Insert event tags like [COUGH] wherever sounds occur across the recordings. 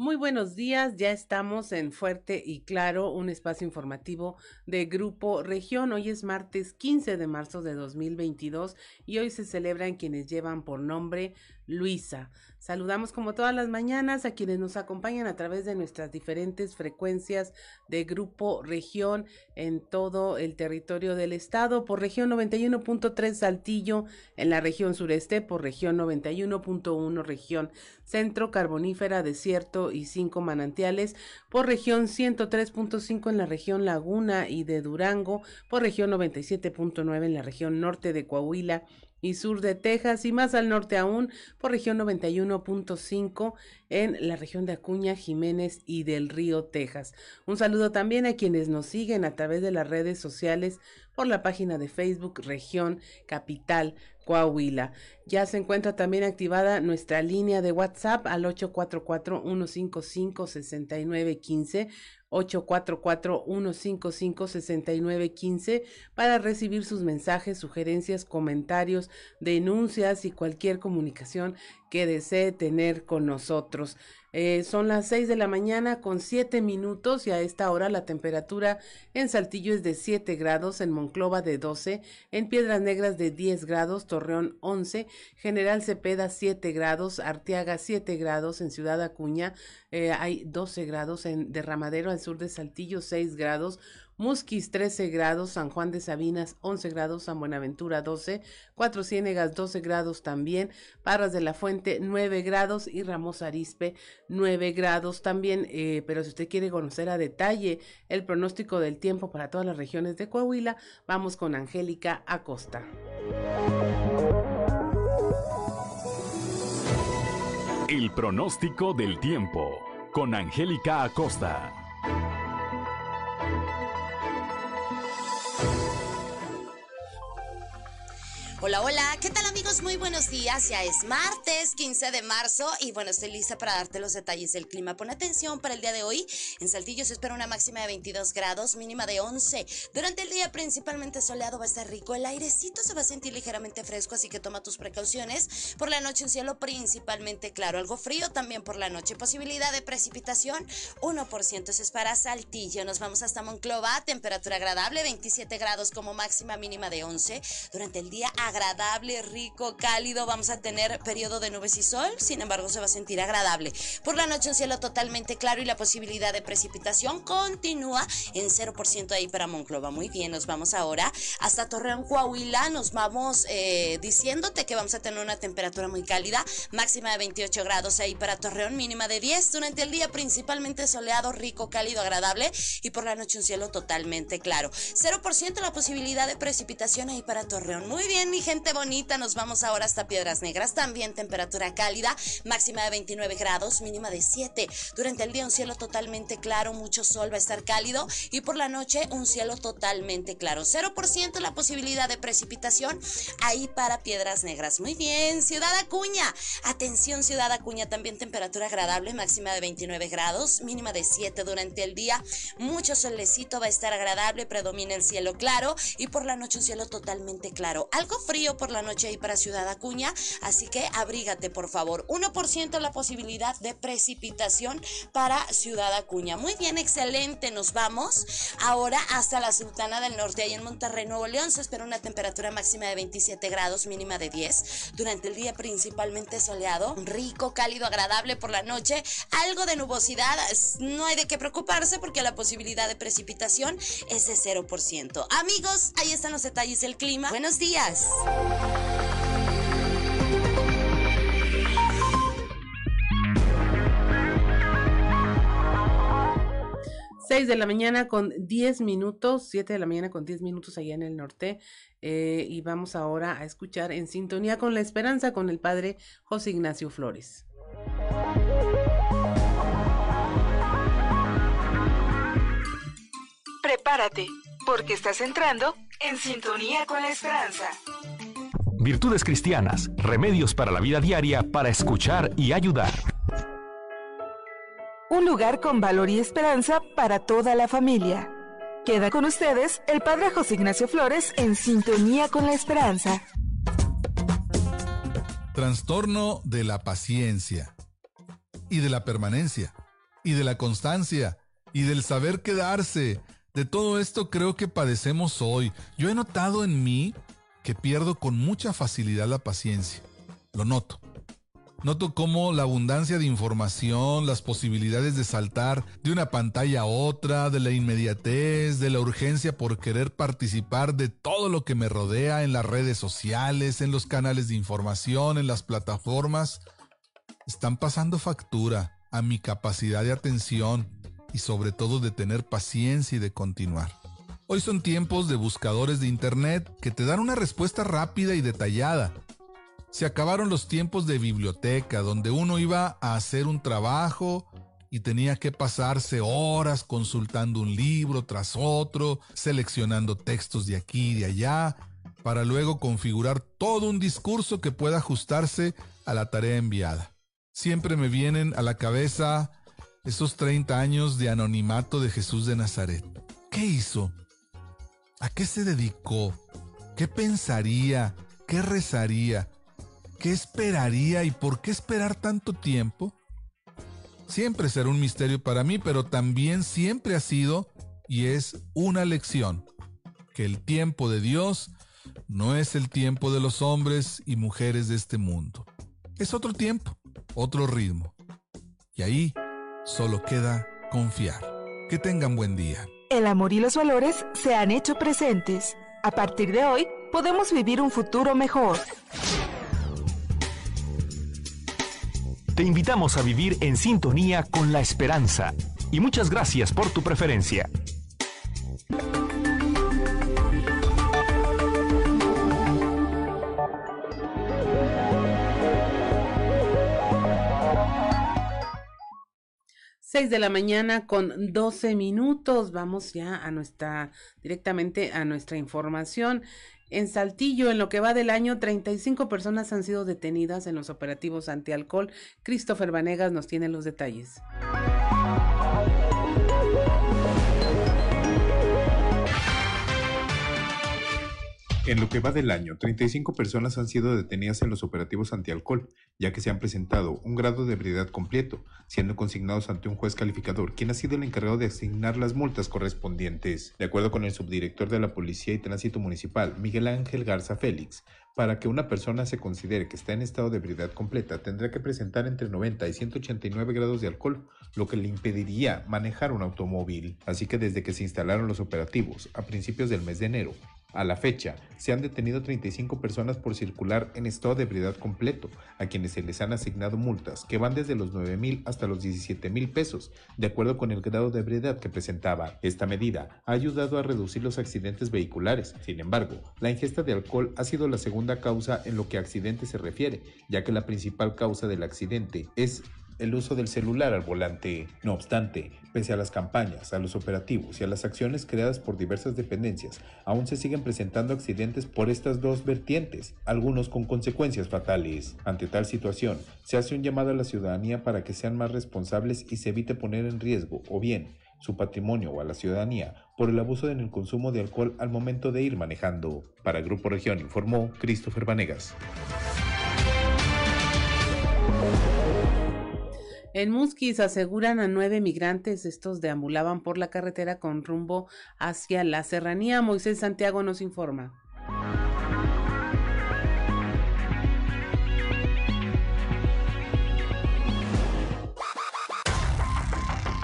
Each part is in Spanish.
Muy buenos días, ya estamos en Fuerte y Claro, un espacio informativo de Grupo Región. Hoy es martes 15 de marzo de 2022 y hoy se celebran quienes llevan por nombre Luisa. Saludamos como todas las mañanas a quienes nos acompañan a través de nuestras diferentes frecuencias de Grupo Región en todo el territorio del estado, por región 91.3 Saltillo, en la región sureste, por región 91.1 región centro, carbonífera, desierto y cinco manantiales, por región 103.5 en la región Laguna y de Durango, por región 97.9 en la región norte de Coahuila y sur de Texas y más al norte aún por región 91.5 en la región de Acuña, Jiménez y del Río, Texas. Un saludo también a quienes nos siguen a través de las redes sociales por la página de Facebook Región Capital Coahuila. Ya se encuentra también activada nuestra línea de WhatsApp al 844-155-6915 844-155-6915 para recibir sus mensajes, sugerencias, comentarios, denuncias y cualquier comunicación que desee tener con nosotros. Eh, son las 6 de la mañana con 7 minutos y a esta hora la temperatura en Saltillo es de 7 grados, en Monclova de 12, en Piedras Negras de 10 grados, Torreón 11, General Cepeda 7 grados, Arteaga 7 grados, en Ciudad Acuña eh, hay 12 grados, en Derramadero sur de Saltillo 6 grados, Musquis 13 grados, San Juan de Sabinas 11 grados, San Buenaventura 12, Cuatro Ciénegas 12 grados también, Parras de la Fuente 9 grados y Ramos Arispe 9 grados también. Eh, pero si usted quiere conocer a detalle el pronóstico del tiempo para todas las regiones de Coahuila, vamos con Angélica Acosta. El pronóstico del tiempo con Angélica Acosta. Hola, hola, ¿qué tal amigos? Muy buenos días, ya es martes 15 de marzo y bueno, estoy lista para darte los detalles del clima. Pon atención para el día de hoy, en Saltillo se espera una máxima de 22 grados, mínima de 11. Durante el día principalmente soleado va a estar rico, el airecito se va a sentir ligeramente fresco, así que toma tus precauciones. Por la noche un cielo principalmente claro, algo frío también por la noche, posibilidad de precipitación 1%, eso es para Saltillo. Nos vamos hasta Monclova, temperatura agradable, 27 grados como máxima mínima de 11. Durante el día agradable, rico, cálido. Vamos a tener periodo de nubes y sol, sin embargo se va a sentir agradable. Por la noche un cielo totalmente claro y la posibilidad de precipitación continúa en 0% ahí para Monclova. Muy bien, nos vamos ahora hasta Torreón, Coahuila. Nos vamos eh, diciéndote que vamos a tener una temperatura muy cálida, máxima de 28 grados ahí para Torreón, mínima de 10. Durante el día principalmente soleado, rico, cálido, agradable y por la noche un cielo totalmente claro. 0% la posibilidad de precipitación ahí para Torreón. Muy bien, gente bonita, nos vamos ahora hasta Piedras Negras. También temperatura cálida, máxima de 29 grados, mínima de 7. Durante el día un cielo totalmente claro, mucho sol, va a estar cálido. Y por la noche un cielo totalmente claro. 0% la posibilidad de precipitación ahí para Piedras Negras. Muy bien, Ciudad Acuña. Atención, Ciudad Acuña, también temperatura agradable, máxima de 29 grados, mínima de 7 durante el día. Mucho solecito va a estar agradable, predomina el cielo claro. Y por la noche un cielo totalmente claro. Algo frío por la noche ahí para Ciudad Acuña, así que abrígate por favor. 1% la posibilidad de precipitación para Ciudad Acuña. Muy bien, excelente. Nos vamos ahora hasta la Sultana del Norte, ahí en Monterrey, Nuevo León. Se espera una temperatura máxima de 27 grados, mínima de 10. Durante el día principalmente soleado, rico, cálido, agradable por la noche. Algo de nubosidad, no hay de qué preocuparse porque la posibilidad de precipitación es de 0%. Amigos, ahí están los detalles del clima. Buenos días. 6 de la mañana con 10 minutos, 7 de la mañana con 10 minutos allá en el norte. Eh, y vamos ahora a escuchar en sintonía con la esperanza con el padre José Ignacio Flores. Prepárate, porque estás entrando en sintonía con la esperanza. Virtudes cristianas, remedios para la vida diaria para escuchar y ayudar. Un lugar con valor y esperanza para toda la familia. Queda con ustedes el Padre José Ignacio Flores en sintonía con la esperanza. Trastorno de la paciencia y de la permanencia. y de la constancia y del saber quedarse. De todo esto creo que padecemos hoy. Yo he notado en mí que pierdo con mucha facilidad la paciencia. Lo noto. Noto cómo la abundancia de información, las posibilidades de saltar de una pantalla a otra, de la inmediatez, de la urgencia por querer participar de todo lo que me rodea en las redes sociales, en los canales de información, en las plataformas, están pasando factura a mi capacidad de atención y sobre todo de tener paciencia y de continuar. Hoy son tiempos de buscadores de Internet que te dan una respuesta rápida y detallada se acabaron los tiempos de biblioteca, donde uno iba a hacer un trabajo y tenía que pasarse horas consultando un libro tras otro, seleccionando textos de aquí y de allá, para luego configurar todo un discurso que pueda ajustarse a la tarea enviada. Siempre me vienen a la cabeza esos 30 años de anonimato de Jesús de Nazaret. ¿Qué hizo? ¿A qué se dedicó? ¿Qué pensaría? ¿Qué rezaría? ¿Qué esperaría y por qué esperar tanto tiempo? Siempre será un misterio para mí, pero también siempre ha sido y es una lección, que el tiempo de Dios no es el tiempo de los hombres y mujeres de este mundo. Es otro tiempo, otro ritmo. Y ahí solo queda confiar. Que tengan buen día. El amor y los valores se han hecho presentes. A partir de hoy, podemos vivir un futuro mejor. Te invitamos a vivir en sintonía con la esperanza y muchas gracias por tu preferencia. Seis de la mañana con 12 minutos. Vamos ya a nuestra, directamente a nuestra información. En Saltillo, en lo que va del año, 35 personas han sido detenidas en los operativos antialcohol. Christopher Vanegas nos tiene los detalles. En lo que va del año, 35 personas han sido detenidas en los operativos antialcohol, ya que se han presentado un grado de ebriedad completo, siendo consignados ante un juez calificador, quien ha sido el encargado de asignar las multas correspondientes. De acuerdo con el subdirector de la Policía y Tránsito Municipal, Miguel Ángel Garza Félix, para que una persona se considere que está en estado de ebriedad completa, tendrá que presentar entre 90 y 189 grados de alcohol, lo que le impediría manejar un automóvil. Así que desde que se instalaron los operativos, a principios del mes de enero, a la fecha, se han detenido 35 personas por circular en estado de ebriedad completo, a quienes se les han asignado multas que van desde los 9 mil hasta los 17 mil pesos, de acuerdo con el grado de ebriedad que presentaba. Esta medida ha ayudado a reducir los accidentes vehiculares. Sin embargo, la ingesta de alcohol ha sido la segunda causa en lo que a accidentes se refiere, ya que la principal causa del accidente es el uso del celular al volante. No obstante, pese a las campañas, a los operativos y a las acciones creadas por diversas dependencias, aún se siguen presentando accidentes por estas dos vertientes, algunos con consecuencias fatales. Ante tal situación, se hace un llamado a la ciudadanía para que sean más responsables y se evite poner en riesgo, o bien, su patrimonio o a la ciudadanía por el abuso en el consumo de alcohol al momento de ir manejando. Para Grupo Región informó Christopher Vanegas. En Musquis aseguran a nueve migrantes, estos deambulaban por la carretera con rumbo hacia la serranía. Moisés Santiago nos informa.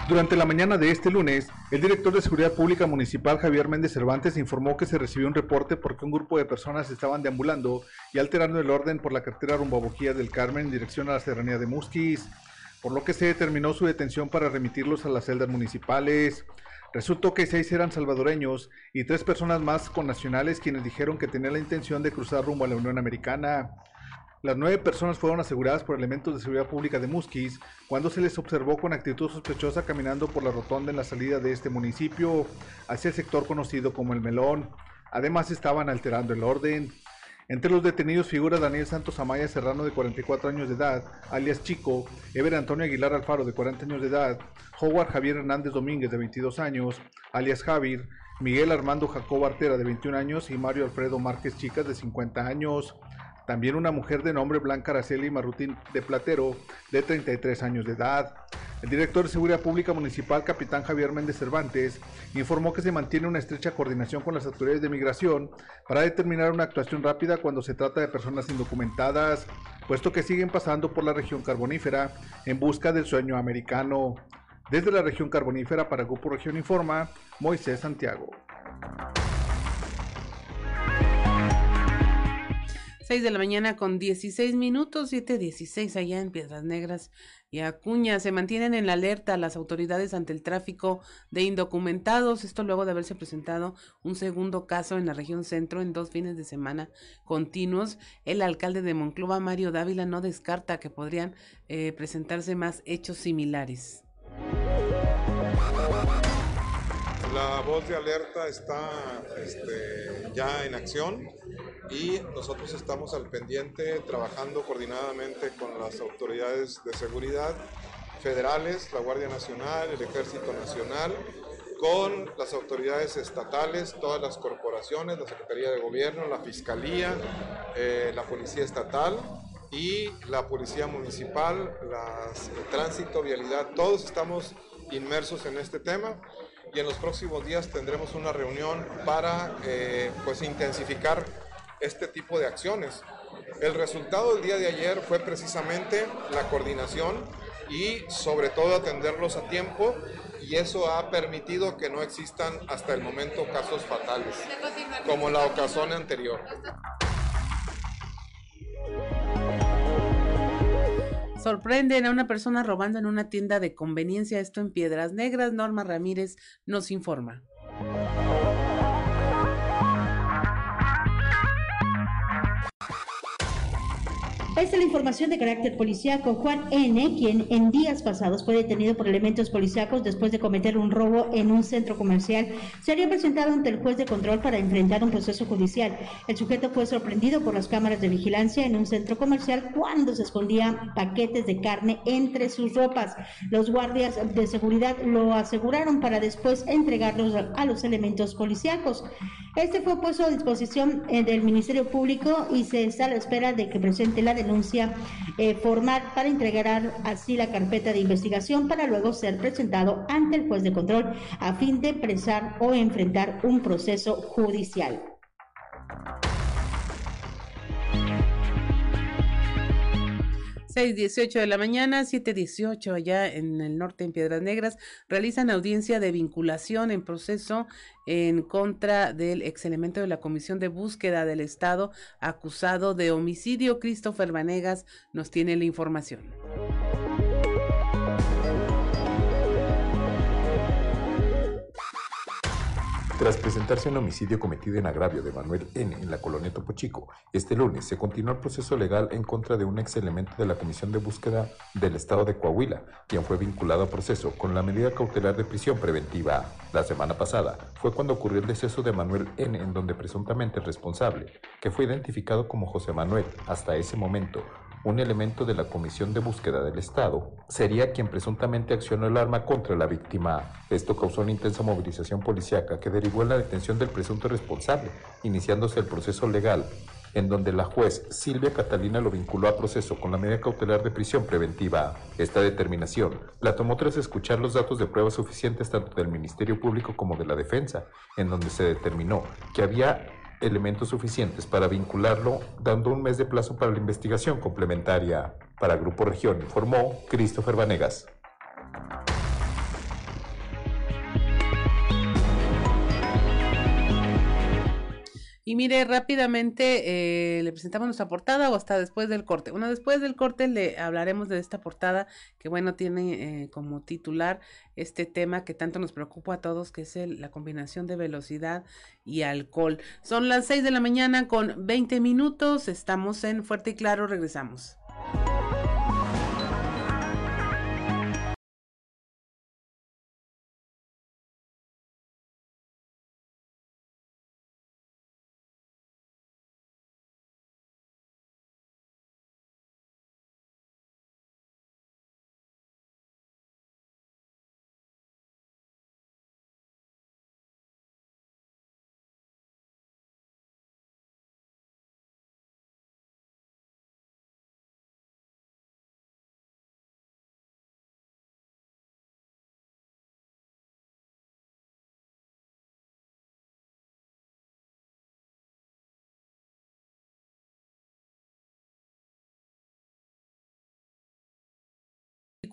Durante la mañana de este lunes, el director de Seguridad Pública Municipal Javier Méndez Cervantes informó que se recibió un reporte porque un grupo de personas estaban deambulando y alterando el orden por la carretera rumbo a Bojía del Carmen en dirección a la serranía de Musquis por lo que se determinó su detención para remitirlos a las celdas municipales. Resultó que seis eran salvadoreños y tres personas más con nacionales quienes dijeron que tenían la intención de cruzar rumbo a la Unión Americana. Las nueve personas fueron aseguradas por elementos de seguridad pública de Musquis cuando se les observó con actitud sospechosa caminando por la rotonda en la salida de este municipio hacia el sector conocido como El Melón. Además estaban alterando el orden. Entre los detenidos figura Daniel Santos Amaya Serrano de 44 años de edad, alias Chico, Ever Antonio Aguilar Alfaro de 40 años de edad, Howard Javier Hernández Domínguez de 22 años, alias Javier, Miguel Armando Jacob Artera de 21 años y Mario Alfredo Márquez Chicas de 50 años. También una mujer de nombre Blanca Araceli Marrutín de Platero de 33 años de edad. El director de Seguridad Pública Municipal, capitán Javier Méndez Cervantes, informó que se mantiene una estrecha coordinación con las autoridades de migración para determinar una actuación rápida cuando se trata de personas indocumentadas, puesto que siguen pasando por la región carbonífera en busca del sueño americano. Desde la región carbonífera para Grupo Región Informa, Moisés Santiago. 6 de la mañana con 16 minutos, 7.16 allá en Piedras Negras y Acuña. Se mantienen en alerta las autoridades ante el tráfico de indocumentados. Esto luego de haberse presentado un segundo caso en la región centro en dos fines de semana continuos. El alcalde de Monclova, Mario Dávila, no descarta que podrían eh, presentarse más hechos similares. La voz de alerta está este, ya en acción y nosotros estamos al pendiente trabajando coordinadamente con las autoridades de seguridad federales, la Guardia Nacional, el Ejército Nacional, con las autoridades estatales, todas las corporaciones, la Secretaría de Gobierno, la Fiscalía, eh, la Policía Estatal y la Policía Municipal, las, el Tránsito, Vialidad, todos estamos inmersos en este tema y en los próximos días tendremos una reunión para eh, pues intensificar este tipo de acciones. El resultado del día de ayer fue precisamente la coordinación y sobre todo atenderlos a tiempo y eso ha permitido que no existan hasta el momento casos fatales, como la ocasión anterior. Sorprenden a una persona robando en una tienda de conveniencia, esto en Piedras Negras. Norma Ramírez nos informa. Esta es la información de carácter policíaco. Juan N., quien en días pasados fue detenido por elementos policíacos después de cometer un robo en un centro comercial, sería presentado ante el juez de control para enfrentar un proceso judicial. El sujeto fue sorprendido por las cámaras de vigilancia en un centro comercial cuando se escondía paquetes de carne entre sus ropas. Los guardias de seguridad lo aseguraron para después entregarlos a los elementos policíacos. Este fue puesto a disposición eh, del Ministerio Público y se está a la espera de que presente la denuncia eh, formal para entregar así la carpeta de investigación para luego ser presentado ante el juez de control a fin de presar o enfrentar un proceso judicial. 6.18 de la mañana, 7.18 allá en el norte, en Piedras Negras, realizan audiencia de vinculación en proceso en contra del ex elemento de la Comisión de Búsqueda del Estado acusado de homicidio. Christopher Vanegas nos tiene la información. Tras presentarse un homicidio cometido en agravio de Manuel N. en la colonia Topo Chico, este lunes se continuó el proceso legal en contra de un ex elemento de la Comisión de Búsqueda del Estado de Coahuila, quien fue vinculado a proceso con la medida cautelar de prisión preventiva. La semana pasada fue cuando ocurrió el deceso de Manuel N., en donde presuntamente el responsable, que fue identificado como José Manuel, hasta ese momento un elemento de la Comisión de Búsqueda del Estado, sería quien presuntamente accionó el arma contra la víctima. Esto causó una intensa movilización policíaca que derivó en la detención del presunto responsable, iniciándose el proceso legal, en donde la juez Silvia Catalina lo vinculó a proceso con la medida cautelar de prisión preventiva. Esta determinación la tomó tras escuchar los datos de pruebas suficientes tanto del Ministerio Público como de la defensa, en donde se determinó que había elementos suficientes para vincularlo, dando un mes de plazo para la investigación complementaria. Para Grupo Región informó Christopher Vanegas. Y mire, rápidamente eh, le presentamos nuestra portada o hasta después del corte. Bueno, después del corte le hablaremos de esta portada que, bueno, tiene eh, como titular este tema que tanto nos preocupa a todos, que es la combinación de velocidad y alcohol. Son las 6 de la mañana con 20 minutos. Estamos en Fuerte y Claro. Regresamos.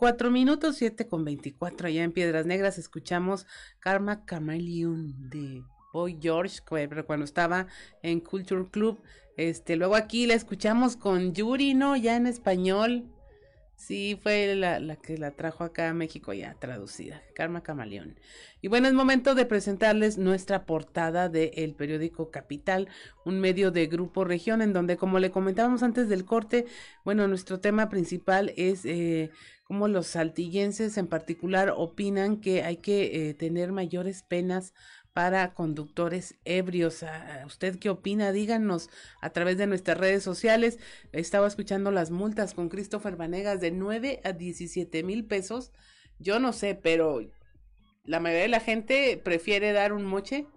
24 minutos, 7 con 24 allá en Piedras Negras. Escuchamos Karma Chameleon de Boy George, cuando estaba en Culture Club. Este, luego aquí la escuchamos con Yuri, ¿no? Ya en español. Sí, fue la, la, que la trajo acá a México ya traducida, Karma Camaleón. Y bueno, es momento de presentarles nuestra portada del periódico Capital, un medio de Grupo Región, en donde, como le comentábamos antes del corte, bueno, nuestro tema principal es eh, cómo los saltillenses en particular opinan que hay que eh, tener mayores penas para conductores ebrios. ¿Usted qué opina? Díganos a través de nuestras redes sociales. Estaba escuchando las multas con Christopher Vanegas de 9 a 17 mil pesos. Yo no sé, pero la mayoría de la gente prefiere dar un moche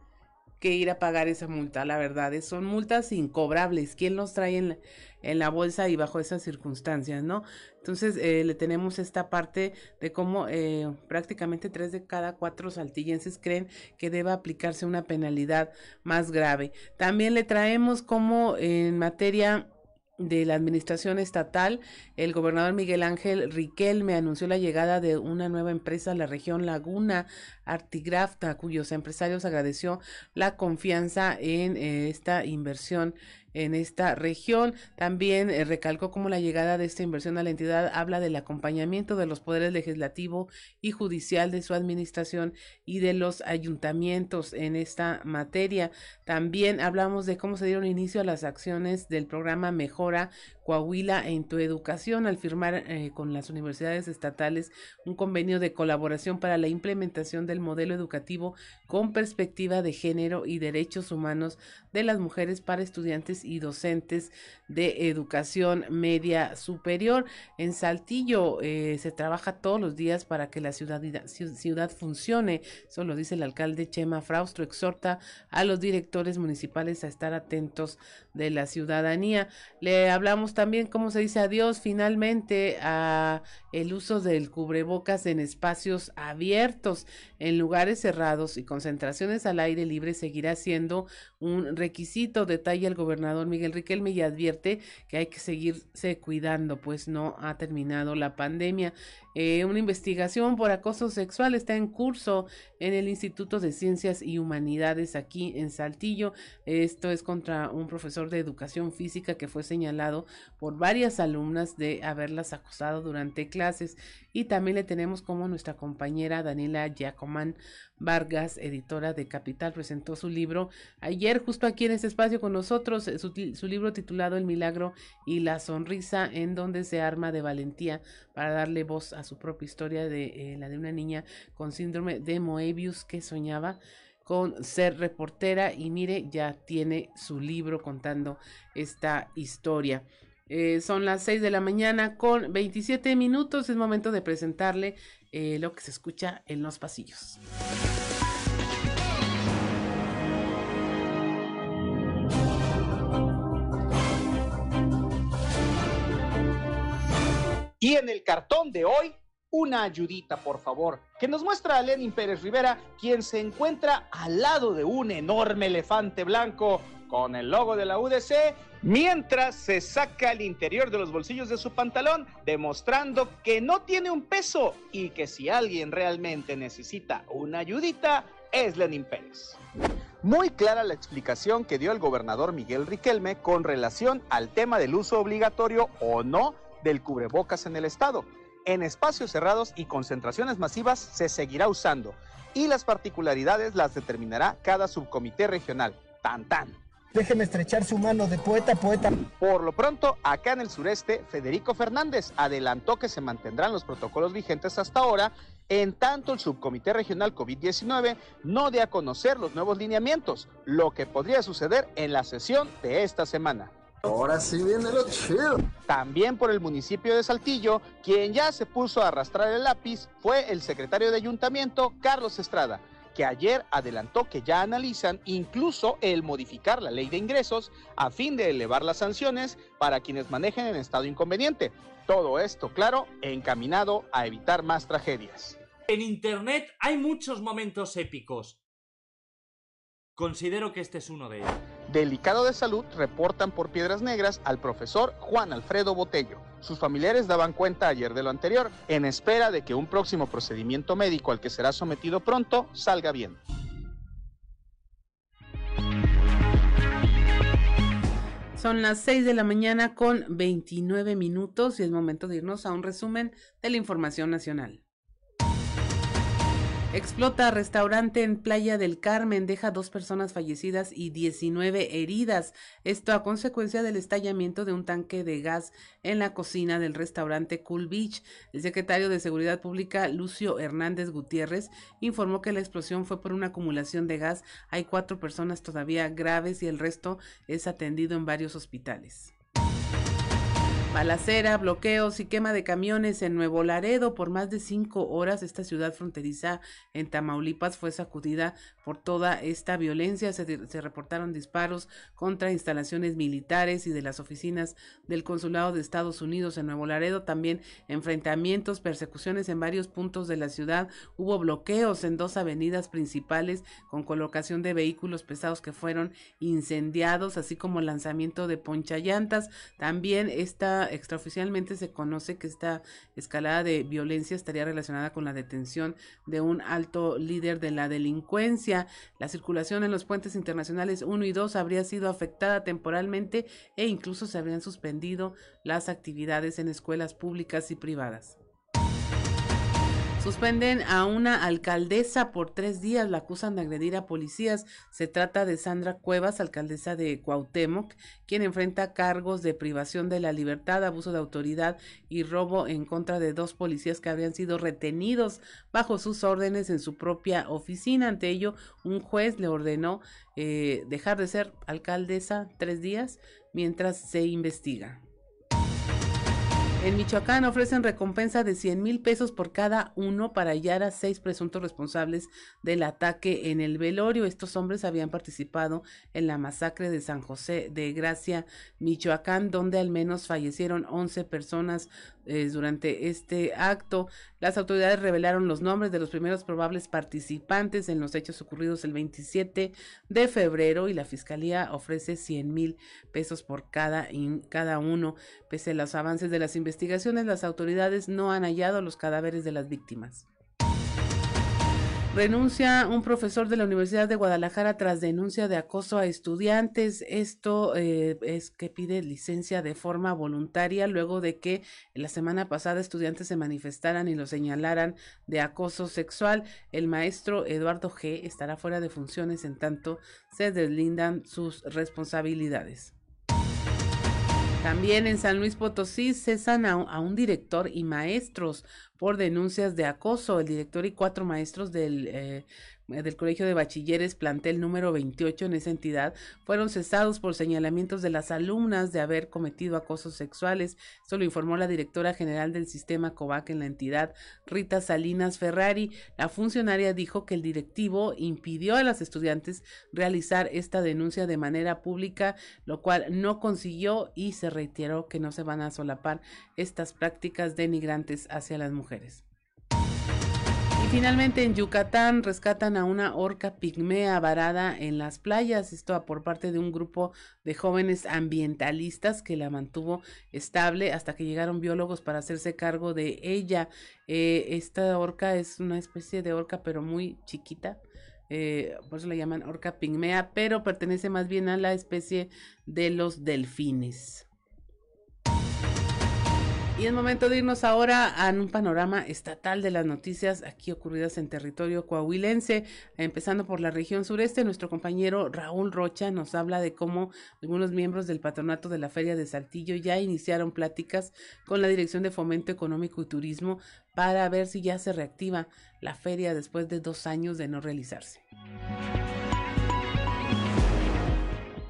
que ir a pagar esa multa, la verdad. Son multas incobrables. ¿Quién los trae en la, en la bolsa y bajo esas circunstancias, no? Entonces, eh, le tenemos esta parte de cómo eh, prácticamente tres de cada cuatro saltillenses creen que deba aplicarse una penalidad más grave. También le traemos como en materia de la administración estatal, el gobernador Miguel Ángel Riquelme anunció la llegada de una nueva empresa a la región Laguna Artigrafta, cuyos empresarios agradeció la confianza en eh, esta inversión en esta región. También eh, recalcó cómo la llegada de esta inversión a la entidad habla del acompañamiento de los poderes legislativo y judicial de su administración y de los ayuntamientos en esta materia. También hablamos de cómo se dieron inicio a las acciones del programa Mejora Coahuila en tu educación al firmar eh, con las universidades estatales un convenio de colaboración para la implementación del modelo educativo con perspectiva de género y derechos humanos de las mujeres para estudiantes y docentes de educación media superior. En Saltillo eh, se trabaja todos los días para que la ciudad, ciudad funcione. Eso lo dice el alcalde Chema Fraustro. Exhorta a los directores municipales a estar atentos de la ciudadanía. Le hablamos también, como se dice, adiós finalmente a el uso del cubrebocas en espacios abiertos, en lugares cerrados y concentraciones al aire libre seguirá siendo un requisito, detalla el gobernador Miguel Riquelme y advierte que hay que seguirse cuidando, pues no ha terminado la pandemia. Eh, una investigación por acoso sexual está en curso en el Instituto de Ciencias y Humanidades aquí en Saltillo. Esto es contra un profesor de educación física que fue señalado por varias alumnas de haberlas acosado durante clases. Y también le tenemos como nuestra compañera Daniela Giacomán Vargas, editora de Capital, presentó su libro ayer justo aquí en este espacio con nosotros, eh, su, libro titulado El Milagro y la Sonrisa, en donde se arma de valentía para darle voz a su propia historia de eh, la de una niña con síndrome de Moebius que soñaba con ser reportera y mire, ya tiene su libro contando esta historia. Eh, son las 6 de la mañana con 27 minutos. Es momento de presentarle eh, lo que se escucha en los pasillos. Y en el cartón de hoy, una ayudita, por favor, que nos muestra a Lenin Pérez Rivera, quien se encuentra al lado de un enorme elefante blanco con el logo de la UDC, mientras se saca el interior de los bolsillos de su pantalón, demostrando que no tiene un peso y que si alguien realmente necesita una ayudita, es Lenin Pérez. Muy clara la explicación que dio el gobernador Miguel Riquelme con relación al tema del uso obligatorio o no del cubrebocas en el estado. En espacios cerrados y concentraciones masivas se seguirá usando y las particularidades las determinará cada subcomité regional. Tan tan. Déjeme estrechar su mano de poeta a poeta. Por lo pronto, acá en el sureste, Federico Fernández adelantó que se mantendrán los protocolos vigentes hasta ahora, en tanto el subcomité regional COVID-19 no dé a conocer los nuevos lineamientos, lo que podría suceder en la sesión de esta semana. Ahora sí viene lo chido. También por el municipio de Saltillo, quien ya se puso a arrastrar el lápiz fue el secretario de ayuntamiento, Carlos Estrada que ayer adelantó que ya analizan incluso el modificar la ley de ingresos a fin de elevar las sanciones para quienes manejen en estado inconveniente. Todo esto, claro, encaminado a evitar más tragedias. En Internet hay muchos momentos épicos. Considero que este es uno de ellos. Delicado de salud reportan por Piedras Negras al profesor Juan Alfredo Botello. Sus familiares daban cuenta ayer de lo anterior, en espera de que un próximo procedimiento médico al que será sometido pronto salga bien. Son las 6 de la mañana con 29 minutos y es momento de irnos a un resumen de la información nacional. Explota restaurante en Playa del Carmen, deja dos personas fallecidas y 19 heridas. Esto a consecuencia del estallamiento de un tanque de gas en la cocina del restaurante Cool Beach. El secretario de Seguridad Pública, Lucio Hernández Gutiérrez, informó que la explosión fue por una acumulación de gas. Hay cuatro personas todavía graves y el resto es atendido en varios hospitales. Balacera, bloqueos y quema de camiones en Nuevo Laredo por más de cinco horas. Esta ciudad fronteriza en Tamaulipas fue sacudida por toda esta violencia. Se, se, reportaron disparos contra instalaciones militares y de las oficinas del Consulado de Estados Unidos en Nuevo Laredo. También enfrentamientos, persecuciones en varios puntos de la ciudad. Hubo bloqueos en dos avenidas principales con colocación de vehículos pesados que fueron incendiados, así como lanzamiento de ponchallantas. También esta extraoficialmente se conoce que esta escalada de violencia estaría relacionada con la detención de un alto líder de la delincuencia. La circulación en los puentes internacionales 1 y 2 habría sido afectada temporalmente e incluso se habrían suspendido las actividades en escuelas públicas y privadas. Suspenden a una alcaldesa por tres días, la acusan de agredir a policías. Se trata de Sandra Cuevas, alcaldesa de Cuauhtémoc, quien enfrenta cargos de privación de la libertad, abuso de autoridad y robo en contra de dos policías que habrían sido retenidos bajo sus órdenes en su propia oficina. Ante ello, un juez le ordenó eh, dejar de ser alcaldesa tres días mientras se investiga. En Michoacán ofrecen recompensa de 100 mil pesos por cada uno para hallar a seis presuntos responsables del ataque en el velorio. Estos hombres habían participado en la masacre de San José de Gracia, Michoacán, donde al menos fallecieron 11 personas eh, durante este acto. Las autoridades revelaron los nombres de los primeros probables participantes en los hechos ocurridos el 27 de febrero y la fiscalía ofrece 100 mil pesos por cada, cada uno. Pese a los avances de las investigaciones, las autoridades no han hallado los cadáveres de las víctimas. Renuncia un profesor de la Universidad de Guadalajara tras denuncia de acoso a estudiantes. Esto eh, es que pide licencia de forma voluntaria luego de que la semana pasada estudiantes se manifestaran y lo señalaran de acoso sexual. El maestro Eduardo G estará fuera de funciones en tanto se deslindan sus responsabilidades. También en San Luis Potosí cesan a, a, un director y maestros por denuncias de acoso. El director y cuatro maestros del eh, del Colegio de Bachilleres plantel número 28 en esa entidad fueron cesados por señalamientos de las alumnas de haber cometido acosos sexuales. Esto lo informó la directora general del sistema COVAC en la entidad, Rita Salinas Ferrari. La funcionaria dijo que el directivo impidió a las estudiantes realizar esta denuncia de manera pública, lo cual no consiguió y se reiteró que no se van a solapar estas prácticas denigrantes hacia las mujeres. Finalmente en Yucatán rescatan a una orca pigmea varada en las playas, esto por parte de un grupo de jóvenes ambientalistas que la mantuvo estable hasta que llegaron biólogos para hacerse cargo de ella. Eh, esta orca es una especie de orca pero muy chiquita, eh, por eso la llaman orca pigmea, pero pertenece más bien a la especie de los delfines. Y es momento de irnos ahora a un panorama estatal de las noticias aquí ocurridas en territorio coahuilense, empezando por la región sureste. Nuestro compañero Raúl Rocha nos habla de cómo algunos miembros del patronato de la Feria de Saltillo ya iniciaron pláticas con la Dirección de Fomento Económico y Turismo para ver si ya se reactiva la feria después de dos años de no realizarse.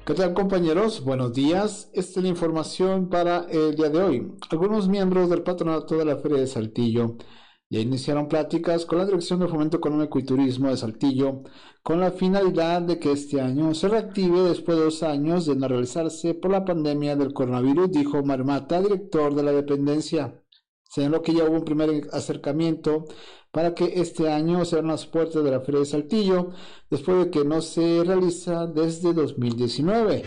¿Qué tal compañeros? Buenos días. Esta es la información para el día de hoy. Algunos miembros del patronato de la Feria de Saltillo ya iniciaron pláticas con la Dirección de Fomento Económico y Turismo de Saltillo con la finalidad de que este año se reactive después de dos años de no realizarse por la pandemia del coronavirus, dijo Marmata, director de la dependencia. Señaló que ya hubo un primer acercamiento para que este año sean las puertas de la Feria de Saltillo, después de que no se realiza desde 2019.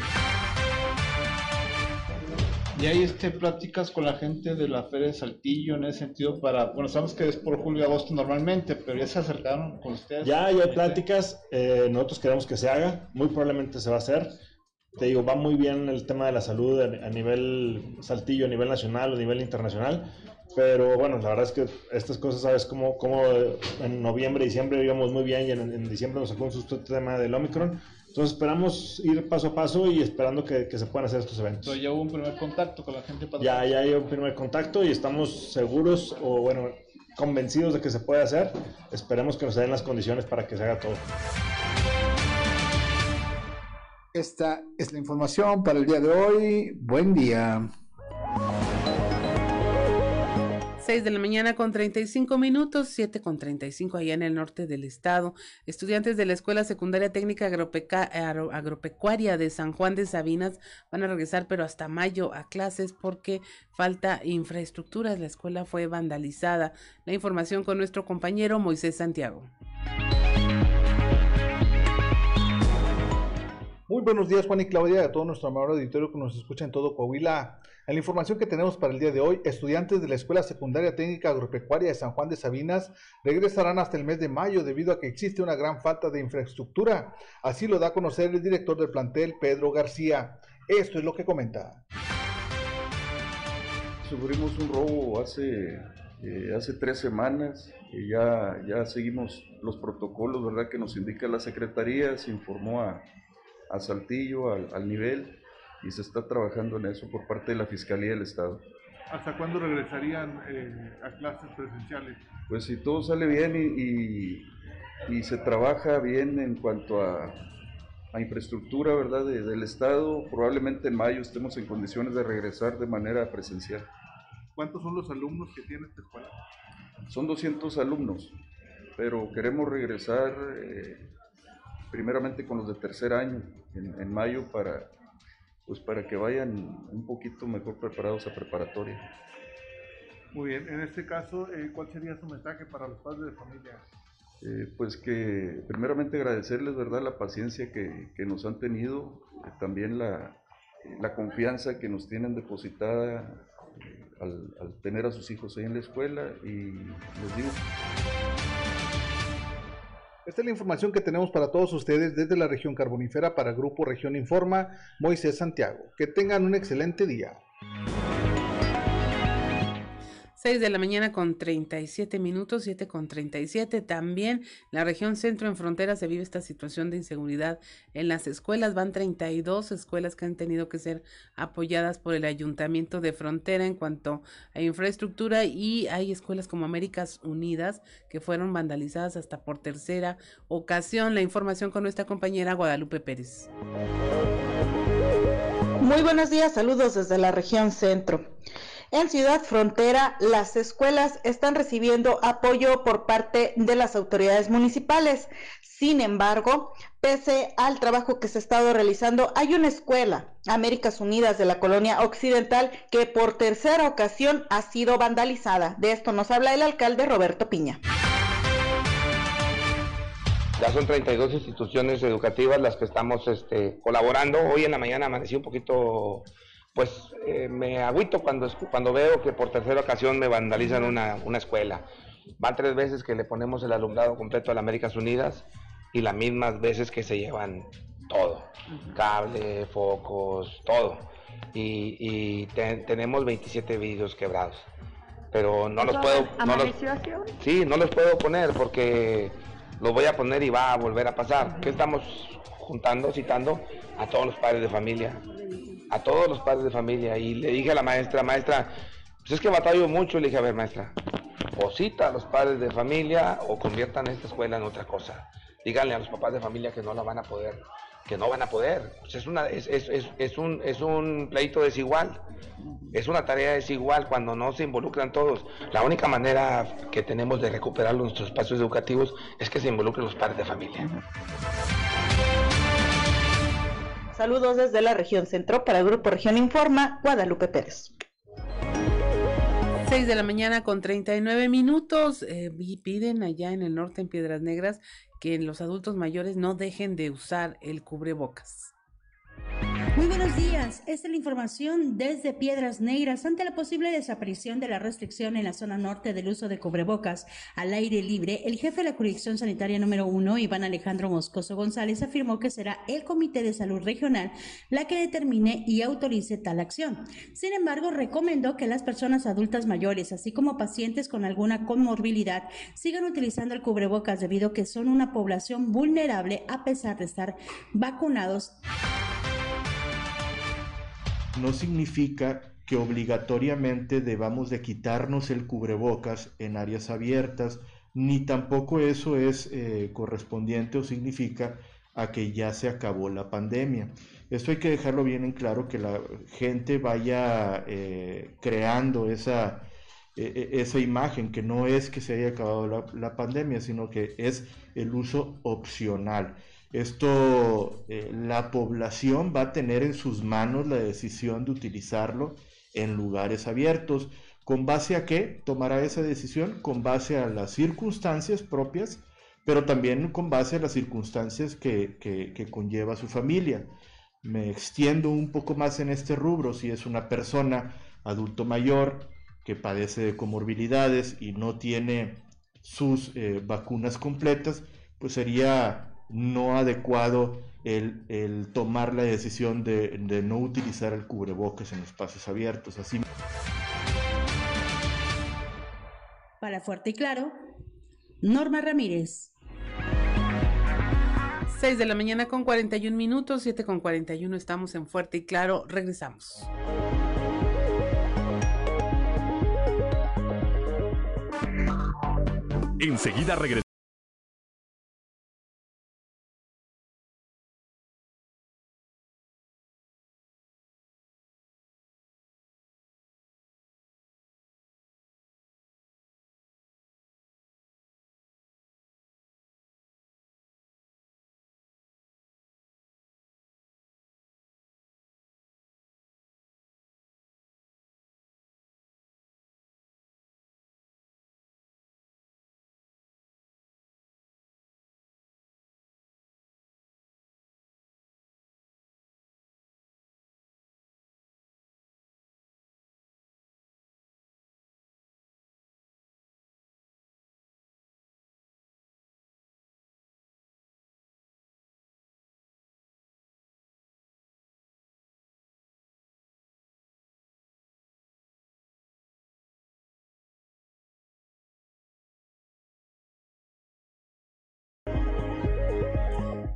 Y hay este, pláticas con la gente de la Feria de Saltillo en ese sentido para, bueno, sabemos que es por julio y agosto normalmente, pero ya se acercaron con ustedes. Ya, ya hay pláticas, eh, nosotros queremos que se haga, muy probablemente se va a hacer. Te digo, va muy bien el tema de la salud a, a nivel Saltillo, a nivel nacional, a nivel internacional, pero bueno, la verdad es que estas cosas, ¿sabes? Como, como en noviembre, diciembre íbamos muy bien y en, en diciembre nos sacó un susto el tema del Omicron. Entonces esperamos ir paso a paso y esperando que, que se puedan hacer estos eventos. Entonces ya hubo un primer contacto con la gente para... Ya, ya hay un primer contacto y estamos seguros o bueno, convencidos de que se puede hacer. Esperemos que nos den las condiciones para que se haga todo. Esta es la información para el día de hoy. Buen día. 6 de la mañana con 35 minutos, 7 con 35 allá en el norte del estado. Estudiantes de la Escuela Secundaria Técnica Agropecuaria de San Juan de Sabinas van a regresar, pero hasta mayo a clases porque falta infraestructura. La escuela fue vandalizada. La información con nuestro compañero Moisés Santiago. Muy buenos días, Juan y Claudia, a todo nuestro amable auditorio que nos escucha en todo Coahuila. En la información que tenemos para el día de hoy, estudiantes de la Escuela Secundaria Técnica Agropecuaria de San Juan de Sabinas regresarán hasta el mes de mayo debido a que existe una gran falta de infraestructura. Así lo da a conocer el director del plantel, Pedro García. Esto es lo que comenta. Sufrimos un robo hace, eh, hace tres semanas y ya, ya seguimos los protocolos ¿verdad? que nos indica la Secretaría, se informó a, a Saltillo, al, al nivel, y se está trabajando en eso por parte de la Fiscalía del Estado. ¿Hasta cuándo regresarían eh, a clases presenciales? Pues si todo sale bien y, y- y se trabaja bien en cuanto a, a infraestructura ¿verdad? de- del Estado, probablemente en mayo estemos en condiciones de regresar de manera presencial. ¿Cuántos son los alumnos que tiene esta escuela? Son 200 alumnos, pero queremos regresar eh, primeramente con los de tercer año en, en mayo para, pues para que vayan un poquito mejor preparados a preparatoria. Muy bien, en este caso, eh, ¿cuál sería su mensaje para los padres de familia? Eh, pues que primeramente agradecerles verdad la paciencia que, que nos han tenido, eh, también la, eh, la confianza que nos tienen depositada al, al tener a sus hijos ahí en la escuela y les digo Esta es la información que tenemos para todos ustedes desde la región carbonífera para Grupo Región Informa, Moisés Santiago. Que tengan un excelente día. 6 de la mañana con 37 minutos, 7 con 37. También la región centro en frontera se vive esta situación de inseguridad en las escuelas. Van 32 escuelas que han tenido que ser apoyadas por el ayuntamiento de frontera en cuanto a infraestructura y hay escuelas como Américas Unidas que fueron vandalizadas hasta por tercera ocasión. La información con nuestra compañera Guadalupe Pérez. Muy buenos días, saludos desde la región centro. En Ciudad Frontera, las escuelas están recibiendo apoyo por parte de las autoridades municipales. Sin embargo, pese al trabajo que se ha estado realizando, hay una escuela, Américas Unidas de la Colonia Occidental, que por tercera ocasión ha sido vandalizada. De esto nos habla el alcalde Roberto Piña. Ya son 32 instituciones educativas las que estamos este, colaborando. Hoy en la mañana amanecí un poquito, pues eh, me agüito cuando, cuando veo que por tercera ocasión me vandalizan una, una escuela. Van tres veces que le ponemos el alumnado completo a las Américas Unidas y las mismas veces que se llevan todo. Cable, focos, todo. Y, y te- tenemos 27 vidrios quebrados. Pero no los puedo... No los, Sí, no los puedo poner porque los voy a poner y va a volver a pasar. ¿Qué estamos juntando, citando? A todos los padres de familia. A todos los padres de familia. Y le dije a la maestra, maestra, pues es que batallo mucho. Le dije, a ver, maestra, o cita a los padres de familia o conviertan esta escuela en otra cosa. Díganle a los papás de familia que no la van a poder, que no van a poder. Pues es, una, es, es, es, es un, es un pleito desigual. Es una tarea desigual cuando no se involucran todos. La única manera que tenemos de recuperar nuestros espacios educativos es que se involucren los padres de familia. Saludos desde la región centro para el Grupo Región Informa, Guadalupe Pérez. 6 de la mañana con 39 minutos. eh, y piden allá en el norte, en Piedras Negras, que los adultos mayores no dejen de usar el cubrebocas. Muy buenos días. Esta es la información desde Piedras Negras ante la posible desaparición de la restricción en la zona norte del uso de cubrebocas al aire libre. El jefe de la jurisdicción sanitaria número uno, Iván Alejandro Moscoso González, afirmó que será el Comité de Salud Regional la que determine y autorice tal acción. Sin embargo, recomendó que las personas adultas mayores, así como pacientes con alguna comorbilidad, sigan utilizando el cubrebocas debido a que son una población vulnerable a pesar de estar vacunados no significa que obligatoriamente debamos de quitarnos el cubrebocas en áreas abiertas, ni tampoco eso es eh, correspondiente o significa a que ya se acabó la pandemia. Esto hay que dejarlo bien en claro, que la gente vaya eh, creando esa, e, e, esa imagen, que no es que se haya acabado la, la pandemia, sino que es el uso opcional. Esto, eh, la población va a tener en sus manos la decisión de utilizarlo en lugares abiertos. ¿Con base a qué tomará esa decisión? Con base a las circunstancias propias, pero también con base a las circunstancias que, que conlleva su familia. Me extiendo un poco más en este rubro. Si es una persona adulto mayor que padece de comorbilidades y no tiene sus eh, vacunas completas, pues sería no adecuado el, tomar la decisión de, de, no utilizar el cubrebocas en espacios abiertos. Así. Para Fuerte y Claro, Norma Ramírez. 6 de la mañana con 41 minutos, 7 con 41 estamos en Fuerte y Claro, regresamos. Enseguida regresamos.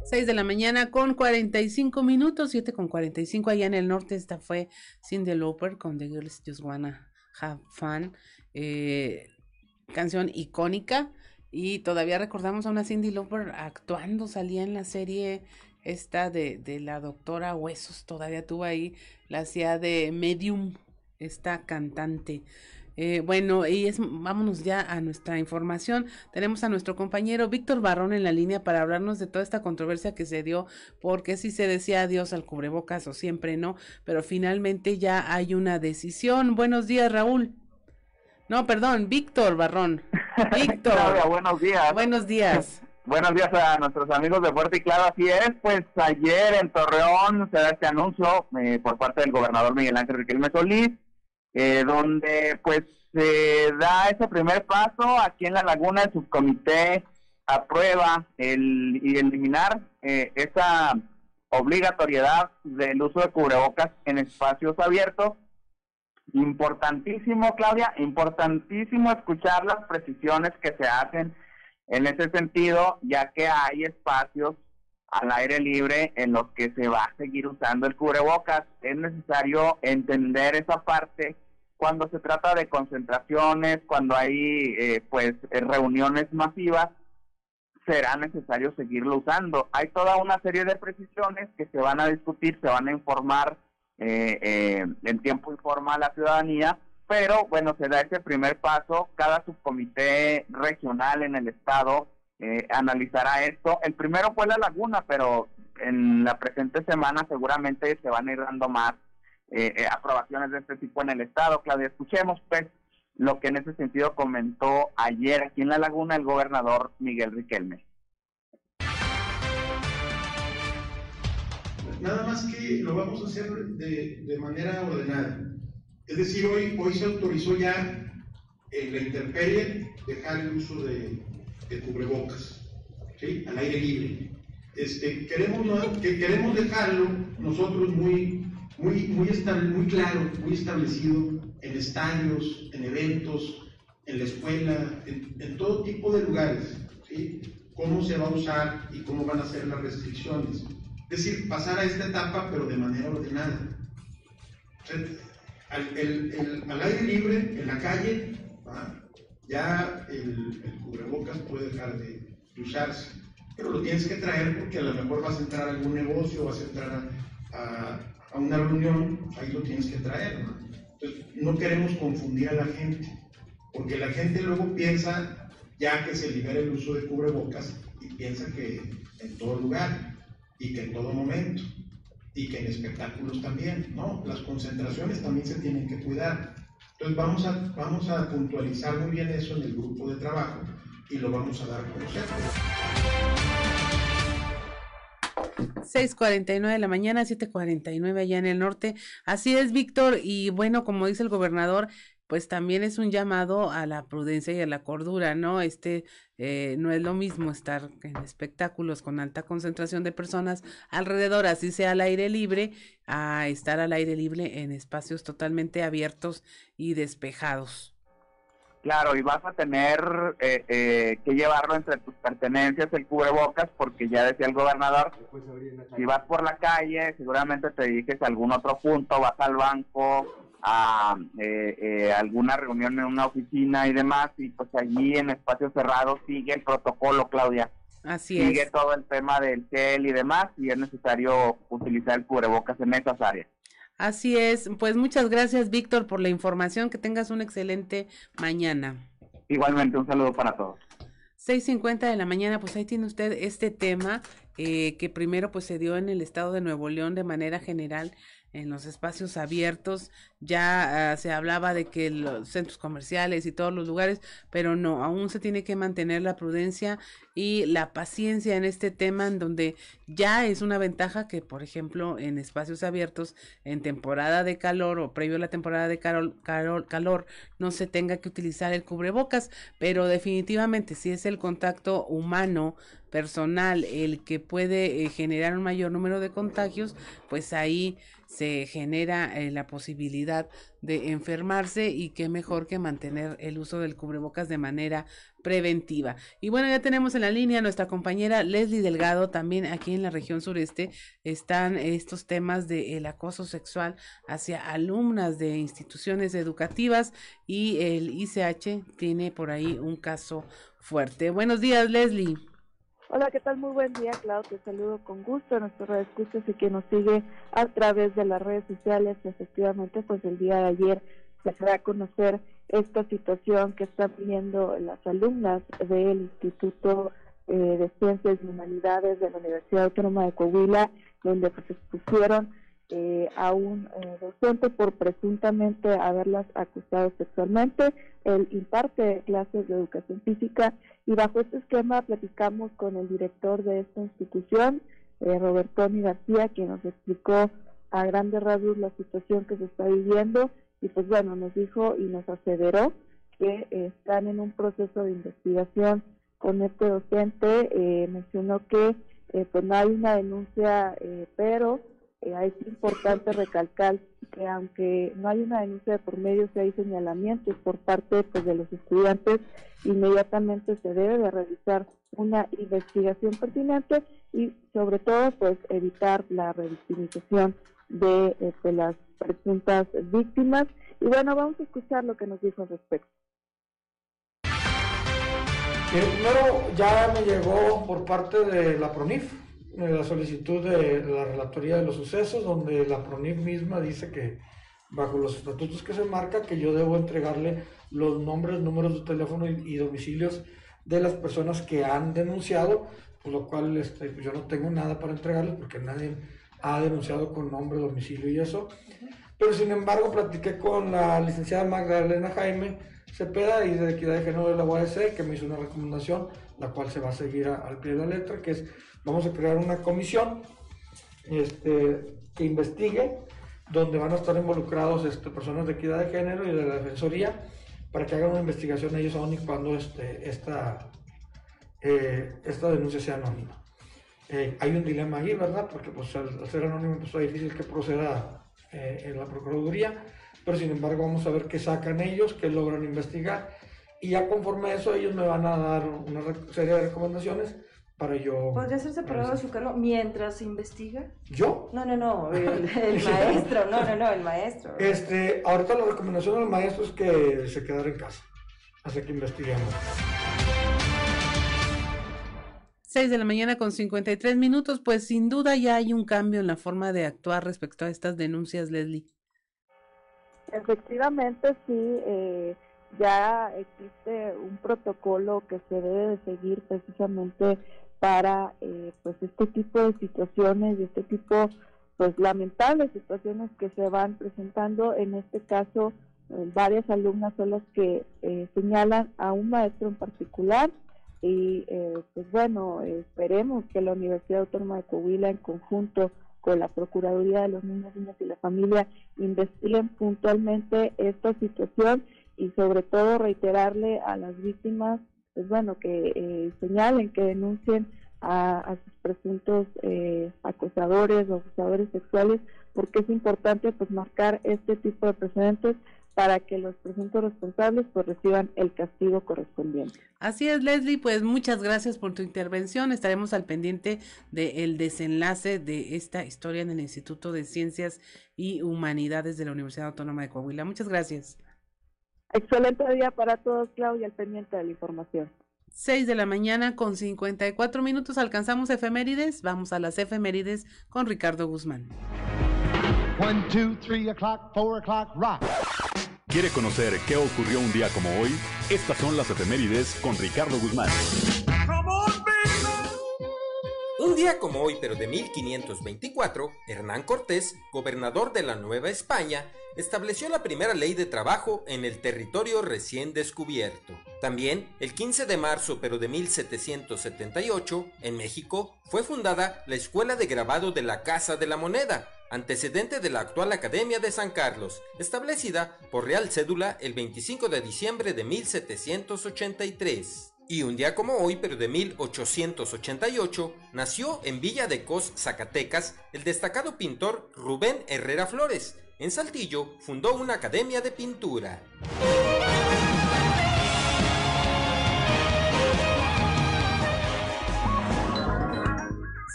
Seis de la mañana con 45 minutos, 7 con 45 allá en el norte. Esta fue Cindy Lauper con The Girls Just Wanna Have Fun. Eh, canción icónica. Y todavía recordamos a una Cindy Lauper actuando, salía en la serie esta de, de la doctora Huesos, todavía tuvo ahí, la hacía de Medium, esta cantante. Eh, bueno, y es, vámonos ya a nuestra información. Tenemos a nuestro compañero Víctor Barrón en la línea para hablarnos de toda esta controversia que se dio, porque si se decía adiós al cubrebocas o siempre no, pero finalmente ya hay una decisión. Buenos días, Raúl. No, perdón, Víctor Barrón. [LAUGHS] Víctor. buenos días. Buenos días. [LAUGHS] Buenos días a nuestros amigos de Fuerte y Claro, así es, pues ayer en Torreón se da este anuncio eh, por parte del gobernador Miguel Ángel Riquelme Solís, eh, donde pues se da ese primer paso aquí en la laguna, el subcomité aprueba el y eliminar eh, esa obligatoriedad del uso de cubrebocas en espacios abiertos. Importantísimo, Claudia, importantísimo escuchar las precisiones que se hacen en ese sentido, ya que hay espacios al aire libre en los que se va a seguir usando el cubrebocas. Es necesario entender esa parte cuando se trata de concentraciones, cuando hay eh, pues eh, reuniones masivas, será necesario seguirlo usando. Hay toda una serie de precisiones que se van a discutir, se van a informar eh, en tiempo informal a la ciudadanía, pero bueno, se da ese primer paso. Cada subcomité regional en el estado analizará esto. El primero fue la laguna, pero en la presente semana seguramente se van a ir dando más eh, eh, aprobaciones de este tipo en el Estado. Claudia, escuchemos pues lo que en ese sentido comentó ayer aquí en La Laguna el gobernador Miguel Riquelme. nada más que lo vamos a hacer de, de manera ordenada. Es decir, hoy, hoy se autorizó ya en la intemperie dejar el uso de, de cubrebocas, ¿sí? al aire libre. Este, queremos, que queremos dejarlo nosotros muy, muy, muy, muy claro, muy establecido en estadios, en eventos, en la escuela, en, en todo tipo de lugares, ¿sí? cómo se va a usar y cómo van a ser las restricciones. Es decir, pasar a esta etapa pero de manera ordenada. Al, el, el, al, aire libre, en la calle, ya el, el, cubrebocas puede dejar de, de, usarse. Pero lo tienes que traer porque a lo mejor vas a entrar a algún negocio, vas a entrar a, a, a una reunión, ahí lo tienes que traer. ¿no? Entonces, no queremos confundir a la gente, porque la gente luego piensa, ya que se libera el uso de cubrebocas, y piensa que en todo lugar y que en todo momento y que en espectáculos también, ¿no? Las concentraciones también se tienen que cuidar. Entonces vamos a, vamos a puntualizar muy bien eso en el grupo de trabajo y lo vamos a dar a conocer. 6:49 de la mañana, 7:49 allá en el norte. Así es, Víctor. Y bueno, como dice el gobernador, pues también es un llamado a la prudencia y a la cordura, ¿no? Este eh, no es lo mismo estar en espectáculos con alta concentración de personas alrededor, así sea al aire libre, a estar al aire libre en espacios totalmente abiertos y despejados. Claro, y vas a tener eh, eh, que llevarlo entre tus pertenencias, el cubrebocas, porque ya decía el gobernador, si vas por la calle, seguramente te diriges a algún otro punto, vas al banco, a eh, eh, alguna reunión en una oficina y demás, y pues allí en espacios cerrados sigue el protocolo, Claudia. Así sigue es. todo el tema del gel y demás, y es necesario utilizar el cubrebocas en esas áreas. Así es, pues muchas gracias Víctor por la información, que tengas una excelente mañana. Igualmente, un saludo para todos. 6.50 de la mañana, pues ahí tiene usted este tema eh, que primero pues se dio en el estado de Nuevo León de manera general en los espacios abiertos, ya uh, se hablaba de que los centros comerciales y todos los lugares, pero no, aún se tiene que mantener la prudencia y la paciencia en este tema, en donde ya es una ventaja que, por ejemplo, en espacios abiertos, en temporada de calor o previo a la temporada de calor, calor, no se tenga que utilizar el cubrebocas, pero definitivamente si es el contacto humano, personal, el que puede eh, generar un mayor número de contagios, pues ahí se genera eh, la posibilidad de enfermarse y qué mejor que mantener el uso del cubrebocas de manera preventiva. Y bueno, ya tenemos en la línea a nuestra compañera Leslie Delgado, también aquí en la región sureste están estos temas del el acoso sexual hacia alumnas de instituciones educativas y el ICH tiene por ahí un caso fuerte. Buenos días, Leslie. Hola, ¿qué tal? Muy buen día, Claudio. Te saludo con gusto a nuestros redescuchas y que nos sigue a través de las redes sociales. Efectivamente, pues el día de ayer se da a conocer esta situación que están viviendo las alumnas del Instituto eh, de Ciencias y Humanidades de la Universidad Autónoma de Coahuila, donde pues expusieron eh, a un eh, docente por presuntamente haberlas acusado sexualmente. Él imparte clases de educación física y bajo este esquema platicamos con el director de esta institución, eh, Robertoni García, quien nos explicó a grandes rasgos la situación que se está viviendo y pues bueno, nos dijo y nos aseveró que eh, están en un proceso de investigación con este docente, eh, mencionó que pues no hay una denuncia, pero es importante recalcar que aunque no hay una denuncia de por medio, si hay señalamientos por parte pues, de los estudiantes, inmediatamente se debe de realizar una investigación pertinente y sobre todo pues evitar la revictimización de, este, las presuntas víctimas. Y bueno, vamos a escuchar lo que nos dijo al respecto. Primero ya me llegó por parte de la PRONIF la solicitud de la Relatoría de los Sucesos, donde la PRONIF misma dice que bajo los estatutos que se marca, que yo debo entregarle los nombres, números de teléfono y, y domicilios de las personas que han denunciado, por lo cual este, pues yo no tengo nada para entregarles porque nadie ha denunciado con nombre, domicilio y eso. Pero sin embargo, platiqué con la licenciada Magdalena Jaime Cepeda y de Equidad de Género de la UAS, que me hizo una recomendación, la cual se va a seguir al pie de la letra, que es, vamos a crear una comisión este, que investigue, donde van a estar involucrados este, personas de equidad de género y de la defensoría para que hagan una investigación ellos aún y cuando este, esta, eh, esta denuncia sea anónima. Eh, hay un dilema ahí, ¿verdad? Porque pues, al, ser anónimo pues, es difícil que proceda eh, en la Procuraduría, pero sin embargo vamos a ver qué sacan ellos, qué logran investigar y ya conforme a eso ellos me van a dar una serie de recomendaciones para yo... ¿Podría ser separado de su cargo mientras se investiga? ¿Yo? No, no, no, el, el [LAUGHS] maestro, no, no, no, el maestro. Este, ahorita la recomendación del maestro es que se quedara en casa, hasta que investiguemos. 6 de la mañana con 53 minutos, pues sin duda ya hay un cambio en la forma de actuar respecto a estas denuncias, Leslie. Efectivamente, sí, eh, ya existe un protocolo que se debe de seguir precisamente para eh, pues este tipo de situaciones y este tipo pues lamentables situaciones que se van presentando. En este caso, eh, varias alumnas son las que eh, señalan a un maestro en particular y eh, pues bueno, esperemos que la Universidad Autónoma de Coahuila en conjunto con la Procuraduría de los Niños, Niñas y la Familia investiguen puntualmente esta situación y sobre todo reiterarle a las víctimas, pues bueno, que eh, señalen, que denuncien a, a sus presuntos eh, acosadores o abusadores sexuales, porque es importante pues marcar este tipo de precedentes para que los presuntos responsables pues reciban el castigo correspondiente. Así es, Leslie, pues muchas gracias por tu intervención. Estaremos al pendiente del desenlace de esta historia en el Instituto de Ciencias y Humanidades de la Universidad Autónoma de Coahuila. Muchas gracias. Excelente día para todos, Claudia, al pendiente de la información. 6 de la mañana con 54 minutos alcanzamos efemérides. Vamos a las efemérides con Ricardo Guzmán. One, two, three o'clock, four o'clock, rock. ¿Quiere conocer qué ocurrió un día como hoy? Estas son las efemérides con Ricardo Guzmán. Un día como hoy, pero de 1524, Hernán Cortés, gobernador de la Nueva España, estableció la primera ley de trabajo en el territorio recién descubierto. También, el 15 de marzo, pero de 1778, en México, fue fundada la Escuela de Grabado de la Casa de la Moneda, antecedente de la actual Academia de San Carlos, establecida por Real Cédula el 25 de diciembre de 1783. Y un día como hoy, pero de 1888, nació en Villa de Cos, Zacatecas, el destacado pintor Rubén Herrera Flores. En Saltillo fundó una academia de pintura.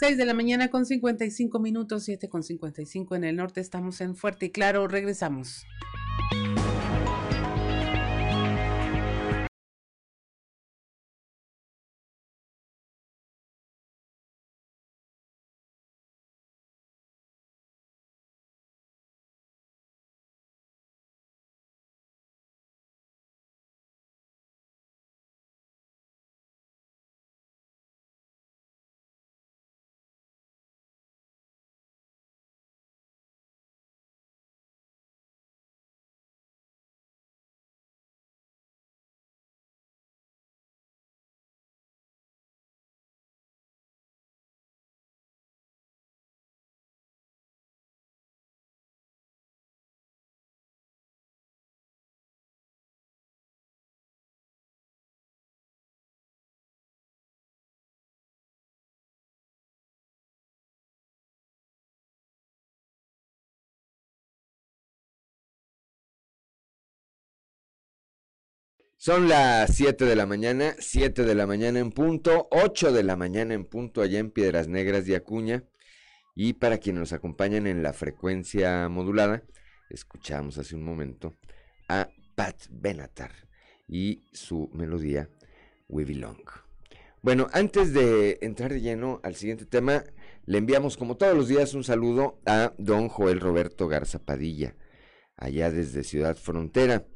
6 de la mañana con 55 minutos, 7 con 55 en el norte. Estamos en Fuerte y Claro. Regresamos. Son las 7 de la mañana, 7 de la mañana en punto, 8 de la mañana en punto allá en Piedras Negras de Acuña. Y para quienes nos acompañan en la frecuencia modulada, escuchamos hace un momento a Pat Benatar y su melodía We Belong. Bueno, antes de entrar de lleno al siguiente tema, le enviamos como todos los días un saludo a don Joel Roberto Garza Padilla, allá desde Ciudad Frontera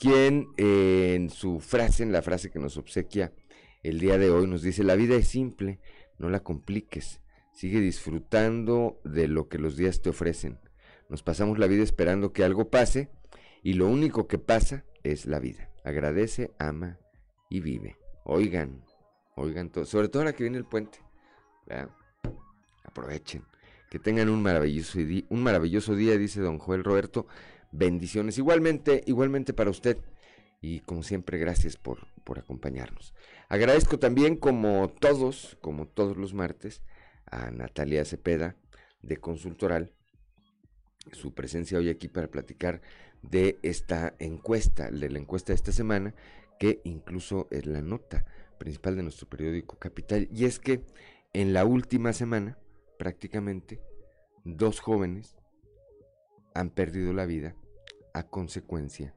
quien eh, en su frase, en la frase que nos obsequia el día de hoy, nos dice, la vida es simple, no la compliques, sigue disfrutando de lo que los días te ofrecen. Nos pasamos la vida esperando que algo pase y lo único que pasa es la vida. Agradece, ama y vive. Oigan, oigan todo, sobre todo ahora que viene el puente, aprovechen. Que tengan un maravilloso, un maravilloso día, dice don Joel Roberto. Bendiciones. Igualmente, igualmente para usted. Y como siempre, gracias por, por acompañarnos. Agradezco también, como todos, como todos los martes, a Natalia Cepeda de Consultoral su presencia hoy aquí para platicar de esta encuesta, de la encuesta de esta semana, que incluso es la nota principal de nuestro periódico Capital. Y es que en la última semana, prácticamente, dos jóvenes han perdido la vida a consecuencia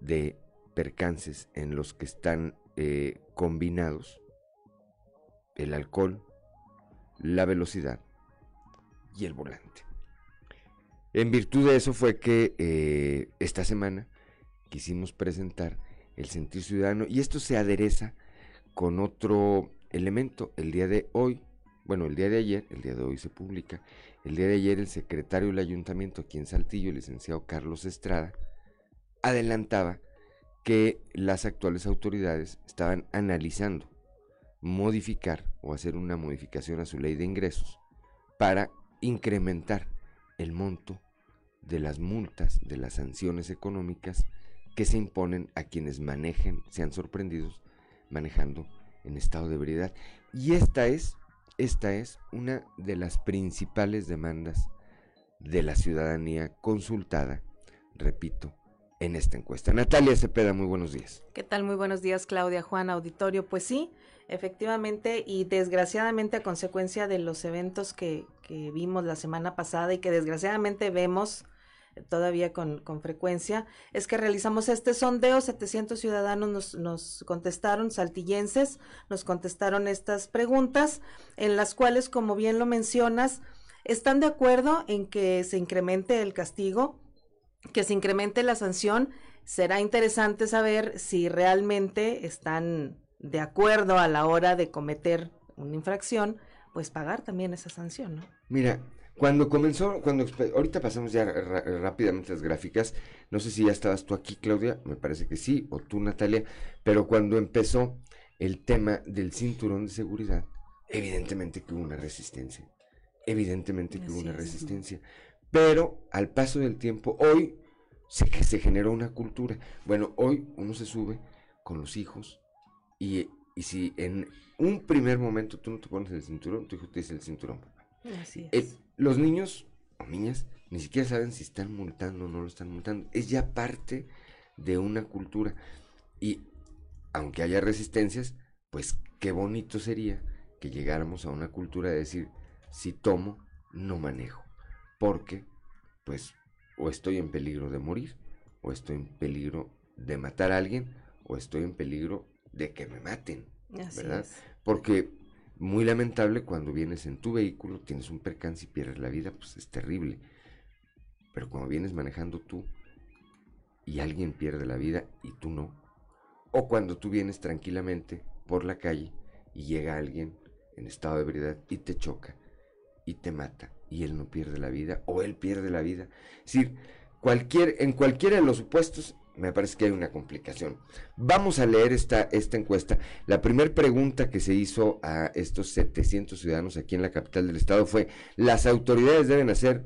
de percances en los que están eh, combinados el alcohol, la velocidad y el volante. En virtud de eso fue que eh, esta semana quisimos presentar el sentir ciudadano y esto se adereza con otro elemento. El día de hoy, bueno, el día de ayer, el día de hoy se publica, el día de ayer el secretario del ayuntamiento aquí en Saltillo, el licenciado Carlos Estrada, adelantaba que las actuales autoridades estaban analizando modificar o hacer una modificación a su ley de ingresos para incrementar el monto de las multas, de las sanciones económicas que se imponen a quienes manejen, sean sorprendidos manejando en estado de ebriedad. Y esta es, esta es una de las principales demandas de la ciudadanía consultada, repito, en esta encuesta. Natalia Cepeda, muy buenos días. ¿Qué tal? Muy buenos días, Claudia, Juan, auditorio. Pues sí, efectivamente y desgraciadamente a consecuencia de los eventos que, que vimos la semana pasada y que desgraciadamente vemos todavía con, con, frecuencia, es que realizamos este sondeo, 700 ciudadanos nos, nos, contestaron, saltillenses, nos contestaron estas preguntas, en las cuales, como bien lo mencionas, están de acuerdo en que se incremente el castigo, que se incremente la sanción. Será interesante saber si realmente están de acuerdo a la hora de cometer una infracción, pues pagar también esa sanción, ¿no? Mira, cuando comenzó, cuando ahorita pasamos ya rápidamente las gráficas, no sé si ya estabas tú aquí, Claudia, me parece que sí, o tú, Natalia, pero cuando empezó el tema del cinturón de seguridad, evidentemente que hubo una resistencia, evidentemente que Así hubo una es, resistencia, pero al paso del tiempo, hoy se, se generó una cultura. Bueno, hoy uno se sube con los hijos y, y si en un primer momento tú no te pones el cinturón, tu hijo te dice el cinturón. Así es. Los niños o niñas ni siquiera saben si están multando o no lo están multando. Es ya parte de una cultura. Y aunque haya resistencias, pues qué bonito sería que llegáramos a una cultura de decir, si tomo, no manejo. Porque, pues, o estoy en peligro de morir, o estoy en peligro de matar a alguien, o estoy en peligro de que me maten. Así ¿Verdad? es. Porque muy lamentable cuando vienes en tu vehículo, tienes un percance y pierdes la vida, pues es terrible. Pero cuando vienes manejando tú y alguien pierde la vida y tú no, o cuando tú vienes tranquilamente por la calle y llega alguien en estado de ebriedad y te choca y te mata y él no pierde la vida o él pierde la vida. Es decir, cualquier, en cualquiera de los supuestos me parece que hay una complicación. Vamos a leer esta, esta encuesta. La primera pregunta que se hizo a estos 700 ciudadanos aquí en la capital del estado fue, ¿las autoridades deben hacer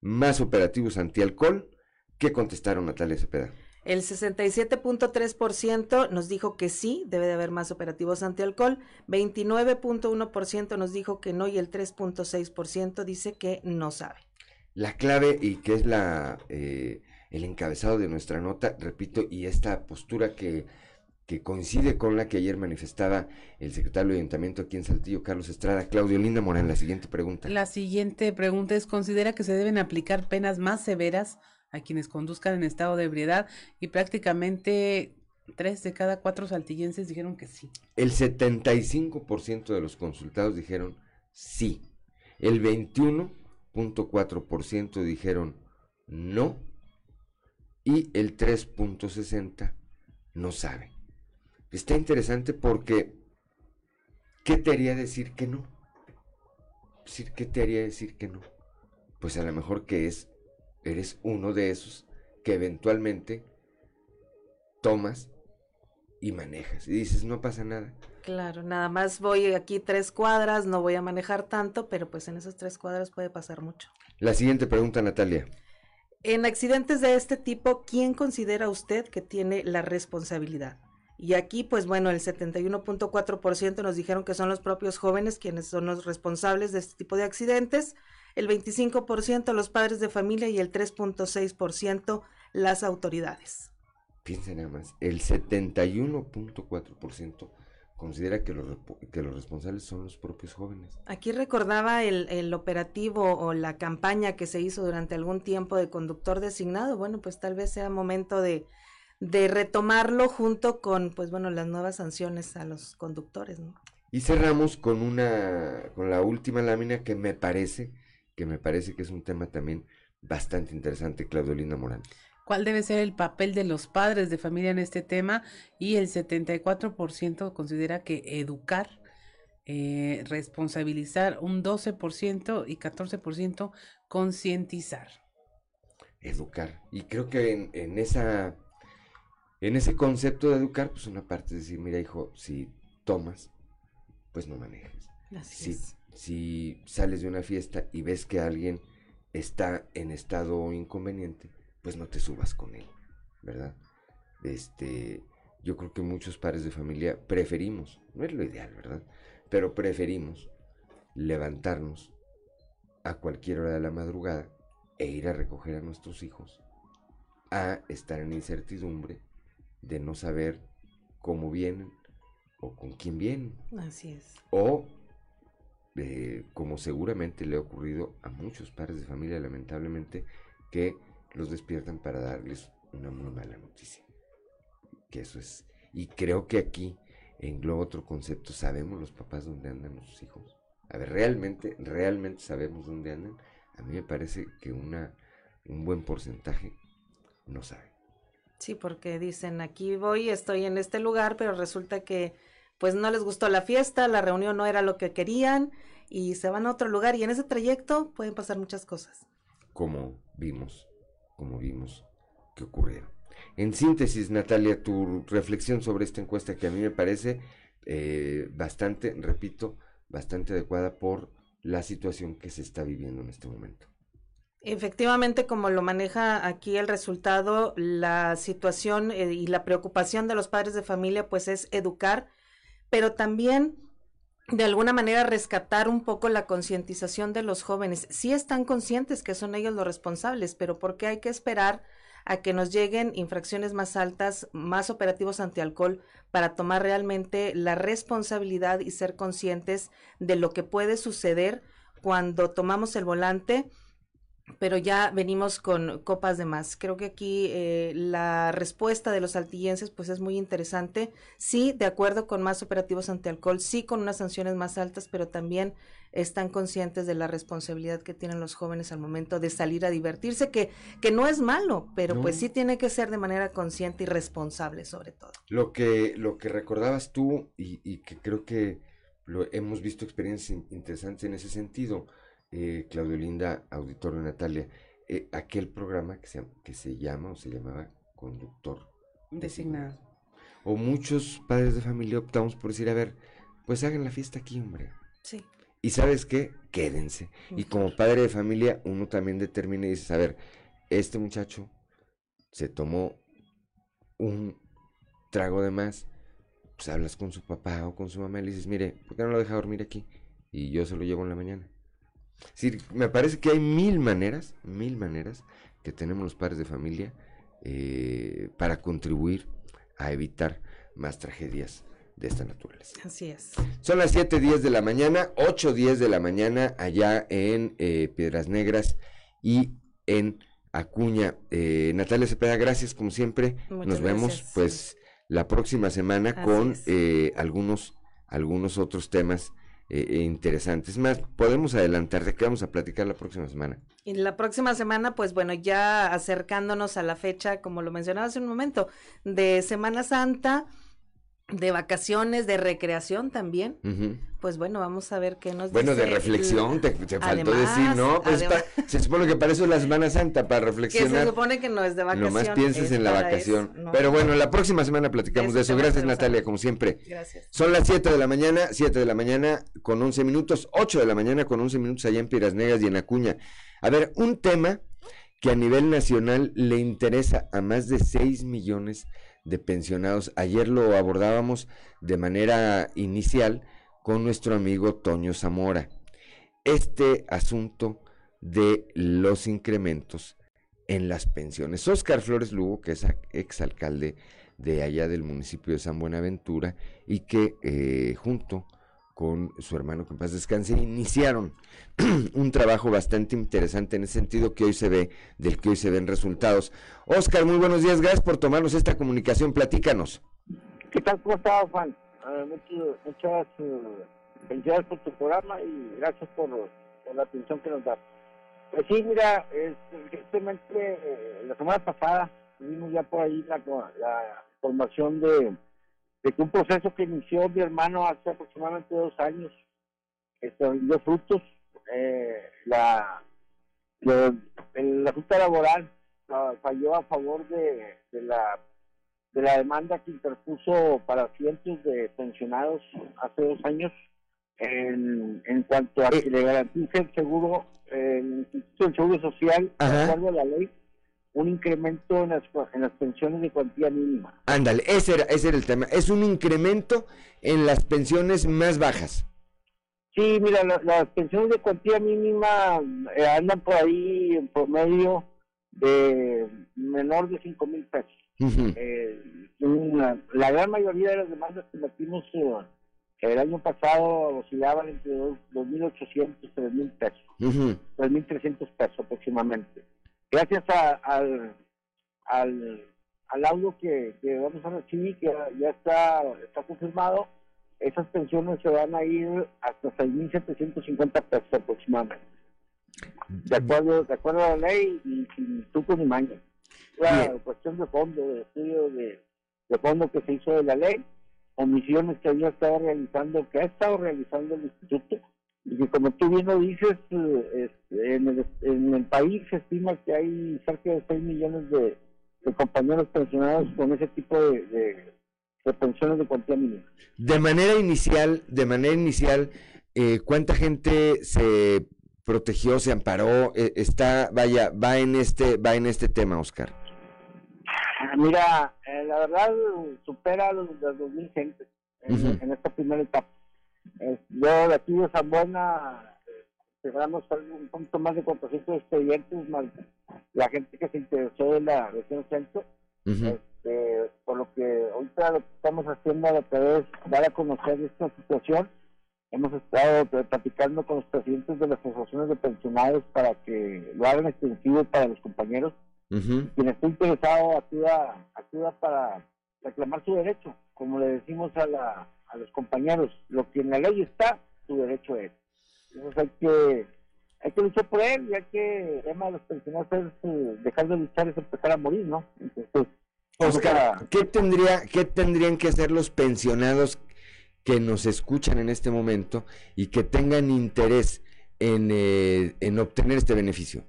más operativos antialcohol? ¿Qué contestaron Natalia Cepeda? El 67.3% nos dijo que sí, debe de haber más operativos antialcohol, 29.1% nos dijo que no y el 3.6% dice que no sabe. La clave y que es la... Eh, el encabezado de nuestra nota, repito, y esta postura que, que, coincide con la que ayer manifestaba el secretario de Ayuntamiento aquí en Saltillo, Carlos Estrada. Claudio Linda Morán, la siguiente pregunta. La siguiente pregunta es, ¿considera que se deben aplicar penas más severas a quienes conduzcan en estado de ebriedad? Y prácticamente tres de cada cuatro saltillenses dijeron que sí. El 75% de los consultados dijeron sí. El 21.4% dijeron no y el 3.60 no sabe. Está interesante porque ¿qué te haría decir que no? ¿Qué te haría decir que no? Pues a lo mejor que es, eres uno de esos que eventualmente tomas y manejas y dices, no pasa nada. Claro, nada más voy aquí tres cuadras, no voy a manejar tanto, pero pues en esas tres cuadras puede pasar mucho. La siguiente pregunta, Natalia. En accidentes de este tipo, ¿quién considera usted que tiene la responsabilidad? Y aquí, pues bueno, el 71.4% nos dijeron que son los propios jóvenes quienes son los responsables de este tipo de accidentes, el 25% los padres de familia y el 3.6% las autoridades. Piensen nada más, el 71.4% considera que los, que los responsables son los propios jóvenes. Aquí recordaba el, el, operativo o la campaña que se hizo durante algún tiempo de conductor designado. Bueno, pues tal vez sea momento de, de retomarlo junto con, pues bueno, las nuevas sanciones a los conductores, ¿no? Y cerramos con una, con la última lámina que me parece, que me parece que es un tema también bastante interesante, Claudelina Morán cuál debe ser el papel de los padres de familia en este tema y el 74% considera que educar, eh, responsabilizar un 12% y 14% concientizar. Educar. Y creo que en, en, esa, en ese concepto de educar, pues una parte es decir, mira hijo, si tomas, pues no manejes. Así si, si sales de una fiesta y ves que alguien está en estado inconveniente, pues no te subas con él, ¿verdad? Este, yo creo que muchos padres de familia preferimos, no es lo ideal, ¿verdad? Pero preferimos levantarnos a cualquier hora de la madrugada e ir a recoger a nuestros hijos a estar en incertidumbre de no saber cómo vienen o con quién vienen. Así es. O, eh, como seguramente le ha ocurrido a muchos padres de familia, lamentablemente, que los despiertan para darles una muy mala noticia. Que eso es. Y creo que aquí engloba otro concepto. ¿Sabemos los papás dónde andan nuestros hijos? A ver, realmente, realmente sabemos dónde andan. A mí me parece que una, un buen porcentaje no sabe. Sí, porque dicen, aquí voy, estoy en este lugar, pero resulta que pues no les gustó la fiesta, la reunión no era lo que querían y se van a otro lugar y en ese trayecto pueden pasar muchas cosas. Como vimos como vimos que ocurrieron. En síntesis, Natalia, tu reflexión sobre esta encuesta que a mí me parece eh, bastante, repito, bastante adecuada por la situación que se está viviendo en este momento. Efectivamente, como lo maneja aquí el resultado, la situación eh, y la preocupación de los padres de familia, pues es educar, pero también de alguna manera rescatar un poco la concientización de los jóvenes. Sí están conscientes que son ellos los responsables, pero ¿por qué hay que esperar a que nos lleguen infracciones más altas, más operativos antialcohol para tomar realmente la responsabilidad y ser conscientes de lo que puede suceder cuando tomamos el volante? Pero ya venimos con copas de más. Creo que aquí eh, la respuesta de los altillenses pues es muy interesante. Sí, de acuerdo con más operativos antialcohol, sí con unas sanciones más altas, pero también están conscientes de la responsabilidad que tienen los jóvenes al momento de salir a divertirse, que, que no es malo, pero pues sí tiene que ser de manera consciente y responsable sobre todo. Lo que, lo que recordabas tú y, y que creo que lo, hemos visto experiencias interesantes en ese sentido eh, Claudio Linda, Auditorio Natalia, eh, aquel programa que se, que se llama o se llamaba Conductor Designado. O muchos padres de familia optamos por decir, a ver, pues hagan la fiesta aquí, hombre. Sí. Y sabes qué, quédense. Y como padre de familia, uno también determina y dice, a ver, este muchacho se tomó un trago de más, pues hablas con su papá o con su mamá y le dices, mire, ¿por qué no lo deja dormir aquí? Y yo se lo llevo en la mañana. Me parece que hay mil maneras, mil maneras que tenemos los padres de familia eh, para contribuir a evitar más tragedias de esta naturaleza. Así es. Son las 7.10 de la mañana, 8.10 de la mañana allá en eh, Piedras Negras y en Acuña. Eh, Natalia Cepeda, gracias como siempre. Nos vemos pues la próxima semana con algunos, algunos otros temas eh, eh, interesantes. Más, podemos adelantar de qué vamos a platicar la próxima semana. Y la próxima semana, pues bueno, ya acercándonos a la fecha, como lo mencionaba hace un momento, de Semana Santa, de vacaciones, de recreación también. Pues bueno, vamos a ver qué nos Bueno, de reflexión, el- te, te faltó Además, decir, ¿no? Pues además- está- se supone que para eso es la Semana Santa, para que reflexionar. se supone que no es de vacación. Nomás pienses es en la vacación. eso, ¿no? Pero bueno, la próxima semana platicamos de eso. Gracias, Natalia, como siempre. Gracias. Son las 7 de la mañana, 7 de la mañana con 11 minutos, 8 de la mañana con 11 minutos allá en Piedras Negras y en Acuña. A ver, un tema que a nivel nacional le interesa a más de 6 millones de pensionados. Ayer lo abordábamos de manera inicial con nuestro amigo Toño Zamora. Este asunto de los incrementos en las pensiones. Oscar Flores Lugo, que es a- exalcalde de allá del municipio de San Buenaventura y que eh, junto con su hermano que en paz descanse iniciaron [CLEARS THROAT] un trabajo bastante interesante en ese sentido que hoy se ve, del que hoy se ven resultados. Oscar, muy buenos días, gracias por tomarnos esta comunicación, platícanos. ¿Qué tal? ¿Cómo estás, Juan? Muchas felicidades por tu programa y gracias por, la atención que nos das. Pues sí, mira, es, recientemente, eh, la semana pasada, tuvimos ya por ahí la, la información de, de que un proceso que inició mi hermano hace aproximadamente dos años, este, dio frutos. Eh, la, la, la Junta Laboral ah, falló a favor de, de la de la demanda que interpuso para cientos de pensionados hace dos años en, en cuanto a que le garantice el seguro, el Instituto del Seguro Social, de acuerdo a la ley, un incremento en las, en las pensiones de cuantía mínima. Ándale, ese era, ese era el tema. Es un incremento en las pensiones más bajas. Sí, mira, la- las pensiones de cuantía mínima eh, andan por ahí en promedio de menor de 5 mil pesos. Eh, una- la gran mayoría de las demandas que metimos eh, el año pasado oscilaban entre dos- 2.800 y 3.000 pesos, Ujú. 3.300 pesos aproximadamente. Gracias a- al, al, al laudo que, que vamos a recibir, que ya- ya está, está confirmado, esas pensiones se van a ir hasta 6.750 pesos aproximadamente. De acuerdo, de acuerdo a la ley y sin truco ni maña. La Bien. cuestión de fondo, de estudio de, de fondo que se hizo de la ley, omisiones que había estado realizando, que ha estado realizando el instituto, y que como tú bien lo dices, eh, en, el, en el país se estima que hay cerca de 6 millones de, de compañeros pensionados con ese tipo de, de, de pensiones de cuantía mínima. De manera inicial, de manera inicial, eh, ¿cuánta gente se protegió, se amparó? Eh, está, vaya, va en este, va en este tema, Oscar. Ah, Mira, eh, la verdad supera los, los 2.000 gente en, Ujú. en esta primera etapa. Eh, yo de aquí de San Buena eh, cerramos un poquito más de 400 expedientes, más la gente que se interesó de la región centro. Este, por lo que ahorita lo que estamos haciendo a través dar a conocer esta situación, hemos estado platicando con los presidentes de las asociaciones de pensionados para que lo hagan extensivo para los compañeros. Quien esté interesado acuda, acuda para reclamar su derecho, como le decimos a, la, a los compañeros, lo que en la ley está, su derecho es. Entonces hay que, hay que luchar por él y hay que, el tema de los pensionados es dejar de luchar es empezar a morir, ¿no? Entonces, Oscar, ¿qué, tendría, ¿qué tendrían que hacer los pensionados que nos escuchan en este momento y que tengan interés en, eh, en obtener este beneficio?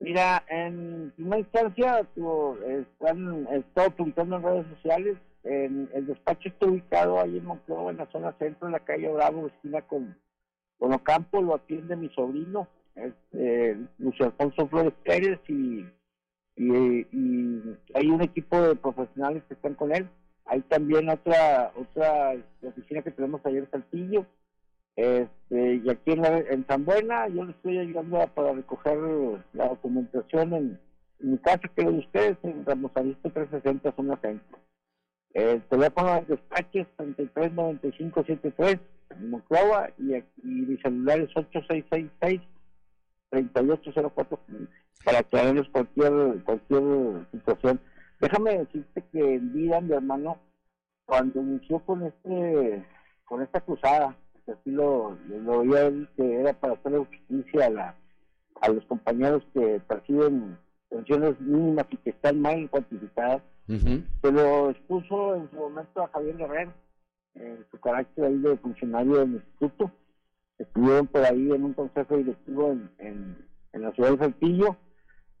Mira, en primera instancia, están estado publicando en redes sociales. En, el despacho está ubicado ahí en Monclova, en la zona centro, en la calle Bravo, esquina con, con Ocampo. Lo atiende mi sobrino, este, Luis Alfonso Flores Pérez, y, y, hay un equipo de profesionales que están con él. Hay también otra otra oficina que tenemos ayer en Saltillo. Este, y aquí en, la- en San Buena, yo le estoy ayudando a- para recoger la documentación en, mi casa, que es de ustedes, en Ramos Arispe 360, zona centro. El teléfono es 339573 en Monclova y, y mi celular es 8666 3804 para aclararles cualquier cualquier situación. Déjame decirte que en vida, mi hermano, cuando inició con este con esta cruzada, que así lo, lo veía él, que era para hacerle justicia a, la, a los compañeros que perciben pensiones mínimas y que están mal cuantificadas, Se lo expuso en su momento a Javier Guerrero, en su carácter ahí de funcionario del instituto. Estuvieron por ahí en un consejo directivo en, en, en la ciudad de Saltillo.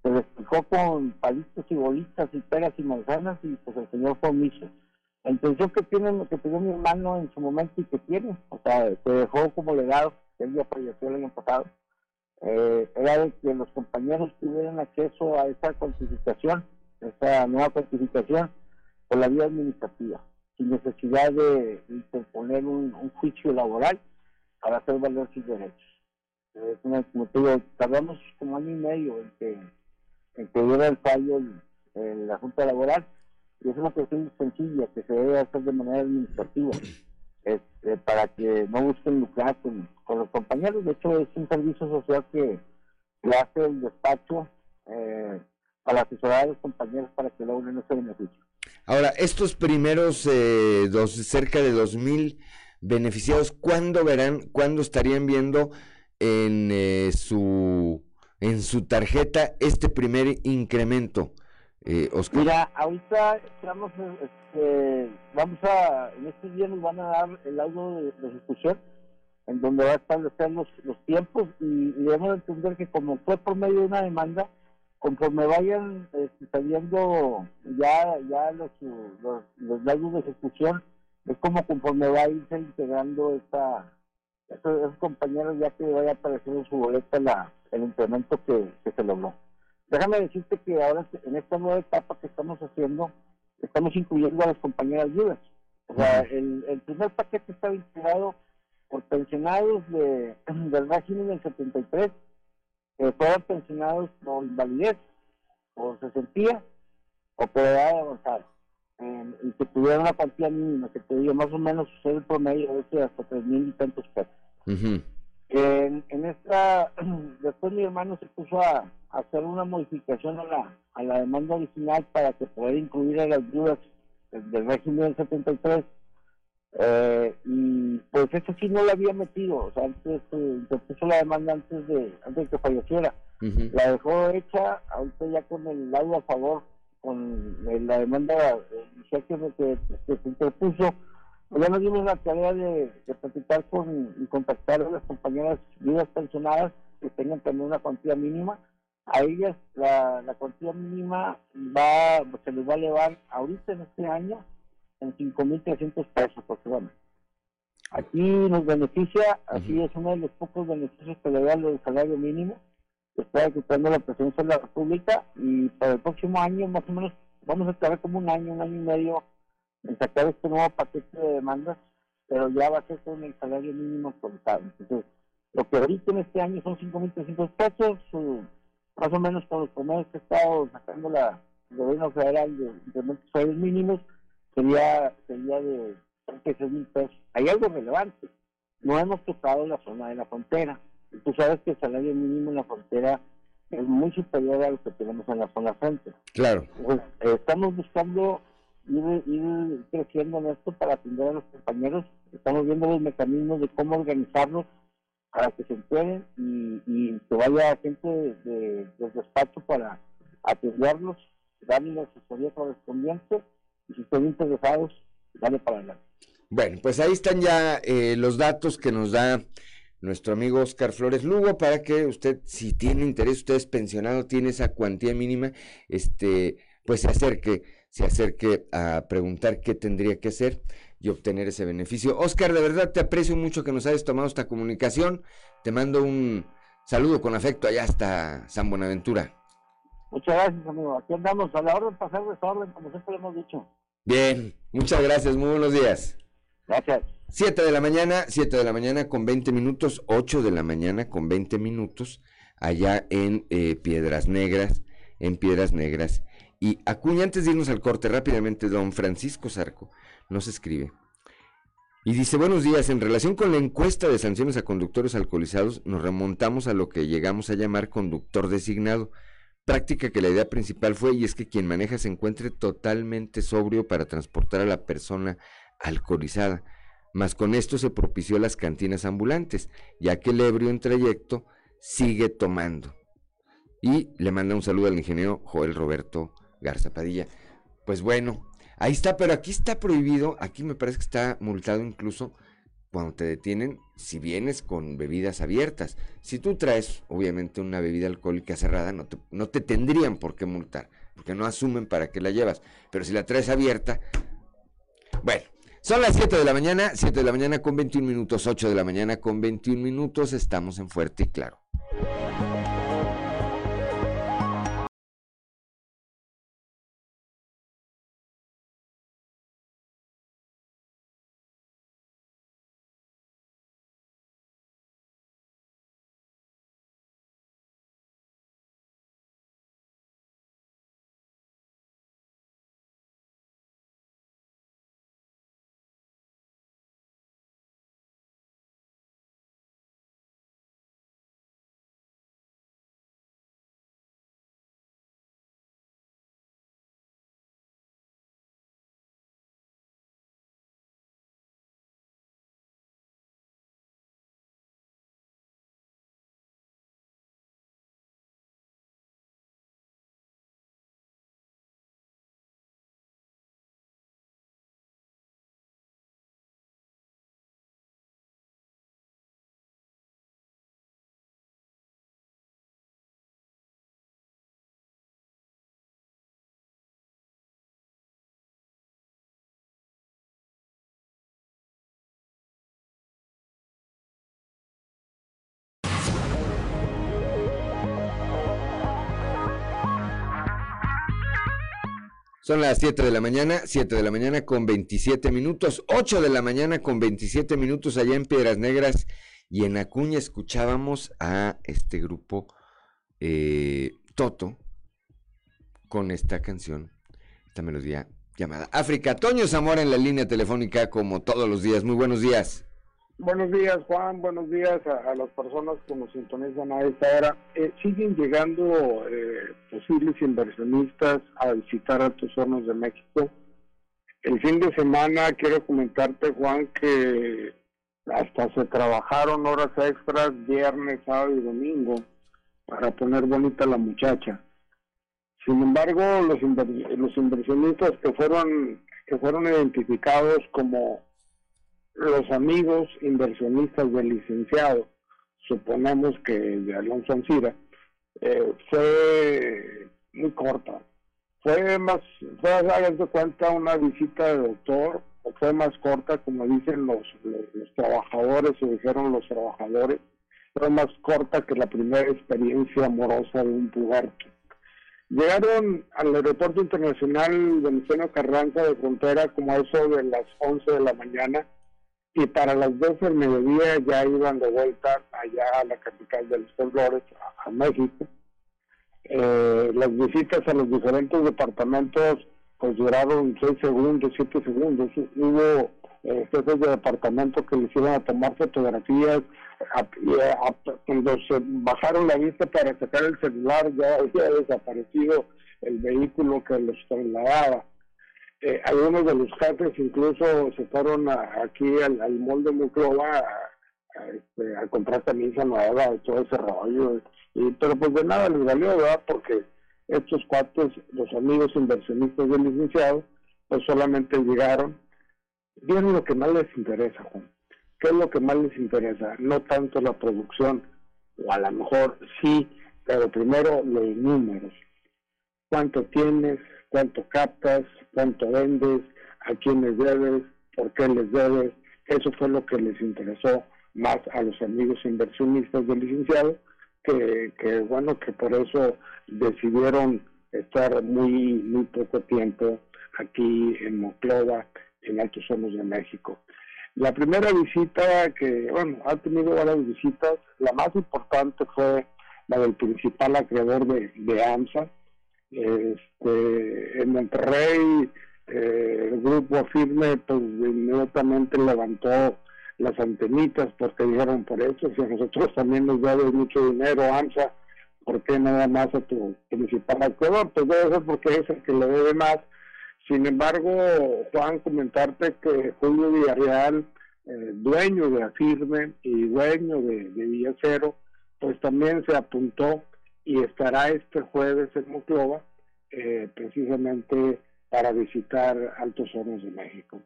Se le explicó con palitos y bolitas y peras y manzanas y pues el señor fue omiso. La intención que tiene, que tuvo mi hermano en su momento y que tiene, o sea, se dejó como legado, él ya falleció el año pasado, eh, era de que los compañeros tuvieran acceso a esa cuantificación, esa nueva cuantificación, por la vía administrativa, sin necesidad de interponer un, un juicio laboral para hacer valer sus derechos. Eh, como, como te digo, tardamos como año y medio en que, en que diera el fallo en la Junta Laboral, y es una cuestión sencilla que se debe hacer de manera administrativa este, para que no busquen lucrar con, con, los compañeros. De hecho, es un servicio social que, que hace el despacho eh, para asesorar a los compañeros para que logren ese beneficio. Ahora, estos primeros eh, dos, cerca de dos mil beneficiados, ¿cuándo verán, cuándo estarían viendo en eh, su en su tarjeta este primer incremento? Eh, Oscar. Mira, ahorita estamos, este, vamos a, en estos días nos van a dar el laudo de, de ejecución, en donde va a establecer los, los tiempos y, y debemos entender que como fue por medio de una demanda, conforme vayan este, saliendo ya ya los, los, los laudos de ejecución, es como conforme va a irse integrando esta, esos, esos compañeros ya que vaya a aparecer en su boleta la, el incremento que, que se logró. Déjame decirte que ahora en esta nueva etapa que estamos haciendo, estamos incluyendo a las compañeras viudas. O sea, el, el primer paquete estaba integrado por pensionados de, del régimen del 73, que fueran pensionados por invalidez, por cesantía o por edad avanzada. Eh, y que tuvieran una cuantía mínima, que te digo, más o menos sucede el promedio a veces hasta tres mil y tantos pesos. En, en esta, [CLEARS THROAT] después mi hermano se puso a, a hacer una modificación a la, a la demanda original para que pueda incluir a las del del régimen del 73. Eh, y pues eso sí no lo había metido, o sea, antes eh, se puso la demanda antes de, antes de que falleciera. La dejó hecha, ahorita ya con el laudo a favor, con eh, la demanda eh, inicial que, que, que se interpuso, pues ya nos dimos la tarea de, de platicar con y contactar a las compañeras viudas pensionadas que tengan también una cuantía mínima. A ellas la, la cuantía mínima va se les va a elevar ahorita en este año en 5.300 pesos aproximadamente. Aquí nos beneficia, así es uno de los pocos beneficios que le da el salario mínimo que está ejecutando la presidencia de la República y para el próximo año más o menos vamos a tardar como un año, un año y medio en sacar este nuevo paquete de demandas, pero ya va a ser con el salario mínimo actualizado. Entonces, lo que ahorita en este año son 5.300 pesos, más o menos con los promedios que ha estado sacando la, el gobierno federal de salarios mínimos, sería, sería de 36 mil pesos. Hay algo relevante. No hemos tocado la zona de la frontera. Y tú sabes que el salario mínimo en la frontera es muy superior a lo que tenemos en la zona centro. Claro. Eh, estamos buscando ir, ir creciendo en esto para atender a los compañeros. Estamos viendo los mecanismos de cómo organizarnos para que se enteren y, y que vaya gente de, de- del despacho para atenderlos, darles la asesoría correspondiente y si están interesados, dale para adelante. Bueno, pues ahí están ya eh, los datos que nos da nuestro amigo Oscar Flores Lugo para que usted, si tiene interés, usted es pensionado, tiene esa cuantía mínima, este, pues se acerque, se acerque a preguntar qué tendría que hacer y obtener ese beneficio. Oscar, de verdad te aprecio mucho que nos hayas tomado esta comunicación. Te mando un saludo con afecto allá hasta San Buenaventura. Muchas gracias, amigo. Aquí andamos a la orden para hacer desorden, como siempre lo hemos dicho. Bien, muchas gracias, muy buenos días. Gracias. 7 de la mañana, 7 de la mañana con 20 minutos, 8 de la mañana con 20 minutos, allá en eh, Piedras Negras, en Piedras Negras. Y Acuña, antes de irnos al corte rápidamente, don Francisco Zarco nos escribe. Y dice, buenos días, en relación con la encuesta de sanciones a conductores alcoholizados, nos remontamos a lo que llegamos a llamar conductor designado, práctica que la idea principal fue y es que quien maneja se encuentre totalmente sobrio para transportar a la persona alcoholizada. Mas con esto se propició las cantinas ambulantes, ya que el ebrio en trayecto sigue tomando. Y le manda un saludo al ingeniero Joel Roberto Garza Padilla. Pues bueno, ahí está, pero aquí está prohibido, aquí me parece que está multado incluso cuando te detienen si vienes con bebidas abiertas. Si tú traes, obviamente, una bebida alcohólica cerrada, no te, no te tendrían por qué multar, porque no asumen para qué la llevas. Pero si la traes abierta, bueno, son las 7 de la mañana, 7 de la mañana con 21 minutos, 8 de la mañana con 21 minutos, estamos en Fuerte y Claro. Son las 7 de la mañana, 7 de la mañana con 27 minutos, 8 de la mañana con 27 minutos allá en Piedras Negras y en Acuña escuchábamos a este grupo eh, Toto con esta canción, esta melodía llamada África. Toño Zamora en la línea telefónica como todos los días. Muy buenos días. Buenos días, Juan. Buenos días a, a las personas que nos sintonizan a esta hora. Eh, siguen llegando eh, posibles inversionistas a visitar Altos Hornos de México. El fin de semana quiero comentarte, Juan, que hasta se trabajaron horas extras viernes, sábado y domingo para poner bonita la muchacha. Sin embargo, los, inver- los inversionistas que fueron que fueron identificados como los amigos inversionistas del licenciado, suponemos que de Alonso Ancira, eh, fue muy corta. Fue más, fue, de cuenta, una visita de doctor, o fue más corta, como dicen los, los, trabajadores, o dijeron los trabajadores, fue más corta que la primera experiencia amorosa de un puberto. Llegaron al aeropuerto internacional Venustiano Carranza de Frontera como eso de las 11 de la mañana y para las 12 del mediodía ya iban de vuelta allá a la capital de los temblores, a, México. Eh, las visitas a los diferentes departamentos pues duraron 6 segundos, 7 segundos. Hubo eh, jefes de departamento que les iban a tomar fotografías a- a- cuando se bajaron la vista para sacar el celular ya había desaparecido el vehículo que los trasladaba. Eh, algunos de los jefes incluso se fueron a- aquí al, al mall de Monclova a, a, este, a comprar camisa nueva todo ese rollo. Y, pero pues de nada les valió, ¿verdad? Porque estos cuates, los amigos inversionistas del licenciado, pues solamente llegaron, vieron lo que más les interesa, Juan. ¿Qué es lo que más les interesa? No tanto la producción, o a lo mejor sí, pero primero los números. ¿Cuánto tienes? ¿Cuánto captas? ¿Cuánto vendes? ¿A quiénes debes? ¿Por qué les debes? Eso fue lo que les interesó más a los amigos inversionistas del licenciado, que, bueno, que por eso decidieron estar muy, muy poco tiempo aquí en Monclova, en Altos Hornos de México. La primera visita que, bueno, ha tenido varias visitas, la más importante fue la del principal acreedor de, de AMSA. Este, en Monterrey, eh, el grupo firme, pues inmediatamente levantó las antenitas porque dijeron por eso, si a nosotros también nos debe mucho dinero AMSA, ¿por qué nada más a tu principal acreedor? Pues debe ser porque es el que le debe más. Sin embargo, Juan, comentarte que Julio Villarreal, eh, dueño de Afirme y dueño de, de Villacero, pues también se apuntó y estará este jueves en Monclova, eh, precisamente para visitar Altos Hornos de México.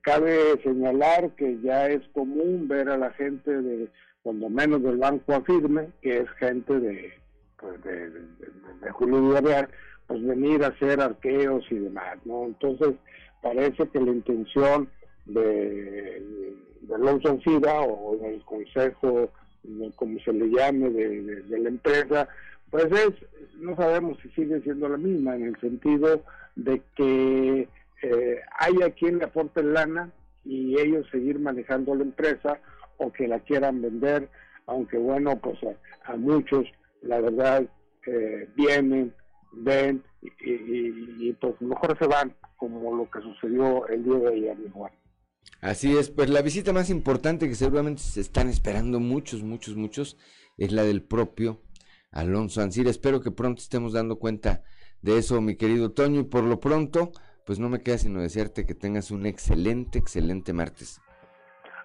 Cabe señalar que ya es común ver a la gente de, cuando menos del Banco Afirme, que es gente de, pues, de, de, Julio Villarreal, pues venir a hacer arqueos y demás, ¿no? Entonces, parece que la intención de, de Alonso o del consejo, como se le llame, de, la empresa, pues es, no sabemos si sigue siendo la misma, en el sentido de que eh, hay a quien le aporte lana y ellos seguir manejando la empresa o que la quieran vender, aunque bueno, pues a, muchos, la verdad, eh, vienen, ven y, y, y, pues mejor se van, como lo que sucedió el día de ayer, igual. Así es, pues la visita más importante que seguramente se están esperando muchos, muchos, muchos, es la del propio Alonso Ancira. Espero que pronto estemos dando cuenta de eso, mi querido Toño, y por lo pronto, pues no me queda sino desearte que tengas un excelente, excelente martes.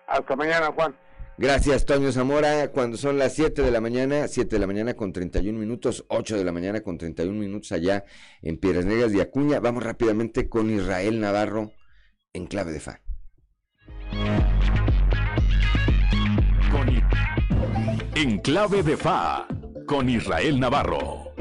Hasta mañana, Juan. Gracias, Toño Zamora. Cuando son las 7 de la mañana, 7 de la mañana con 31 minutos, 8 de la mañana con 31 minutos allá en Piedras Negras de Acuña. Vamos rápidamente con Israel Navarro en clave de fa. En clave de fa, con Israel Navarro.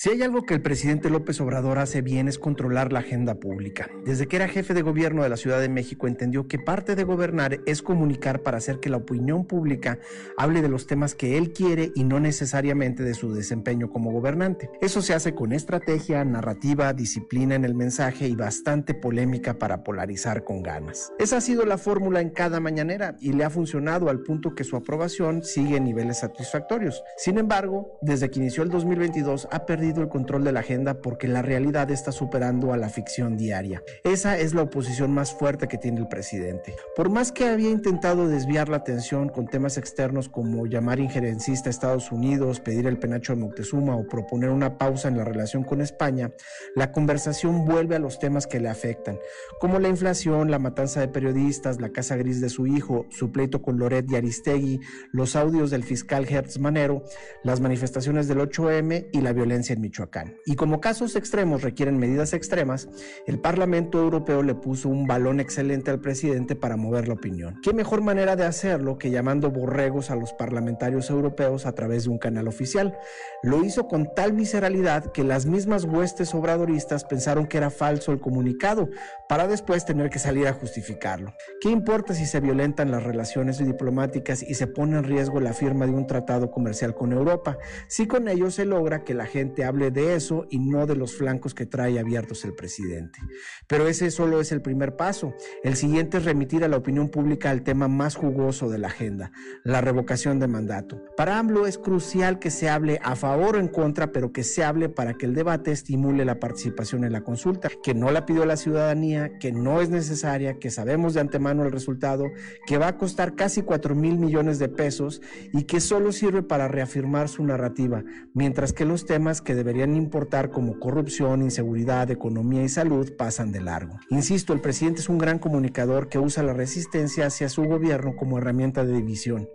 Si hay algo que el presidente López Obrador hace bien es controlar la agenda pública. Desde que era jefe de gobierno de la Ciudad de México entendió que parte de gobernar es comunicar para hacer que la opinión pública hable de los temas que él quiere y no necesariamente de su desempeño como gobernante. Eso se hace con estrategia, narrativa, disciplina en el mensaje y bastante polémica para polarizar con ganas. Esa ha sido la fórmula en cada mañanera y le ha funcionado al punto que su aprobación sigue en niveles satisfactorios. Sin embargo, desde que inició el 2022 ha perdido el control de la agenda porque la realidad está superando a la ficción diaria. Esa es la oposición más fuerte que tiene el presidente. Por más que había intentado desviar la atención con temas externos como llamar injerencista a Estados Unidos, pedir el penacho de Moctezuma o proponer una pausa en la relación con España, la conversación vuelve a los temas que le afectan, como la inflación, la matanza de periodistas, la casa gris de su hijo, su pleito con Loret y Aristegui, los audios del fiscal Hertz Manero, las manifestaciones del 8M y la violencia Michoacán. Y como casos extremos requieren medidas extremas, el Parlamento Europeo le puso un balón excelente al presidente para mover la opinión. ¿Qué mejor manera de hacerlo que llamando borregos a los parlamentarios europeos a través de un canal oficial? Lo hizo con tal visceralidad que las mismas huestes obradoristas pensaron que era falso el comunicado, para después tener que salir a justificarlo. ¿Qué importa si se violentan las relaciones diplomáticas y se pone en riesgo la firma de un tratado comercial con Europa, si con ello se logra que la gente hable de eso y no de los flancos que trae abiertos el presidente. Pero ese solo es el primer paso. El siguiente es remitir a la opinión pública al tema más jugoso de la agenda, la revocación de mandato. Para AMLO es crucial que se hable a favor o en contra, pero que se hable para que el debate estimule la participación en la consulta, que no la pidió la ciudadanía, que no es necesaria, que sabemos de antemano el resultado, que va a costar casi 4 mil millones de pesos y que solo sirve para reafirmar su narrativa, mientras que los temas que deberían importar como corrupción, inseguridad, economía y salud pasan de largo. Insisto, el presidente es un gran comunicador que usa la resistencia hacia su gobierno como herramienta de división,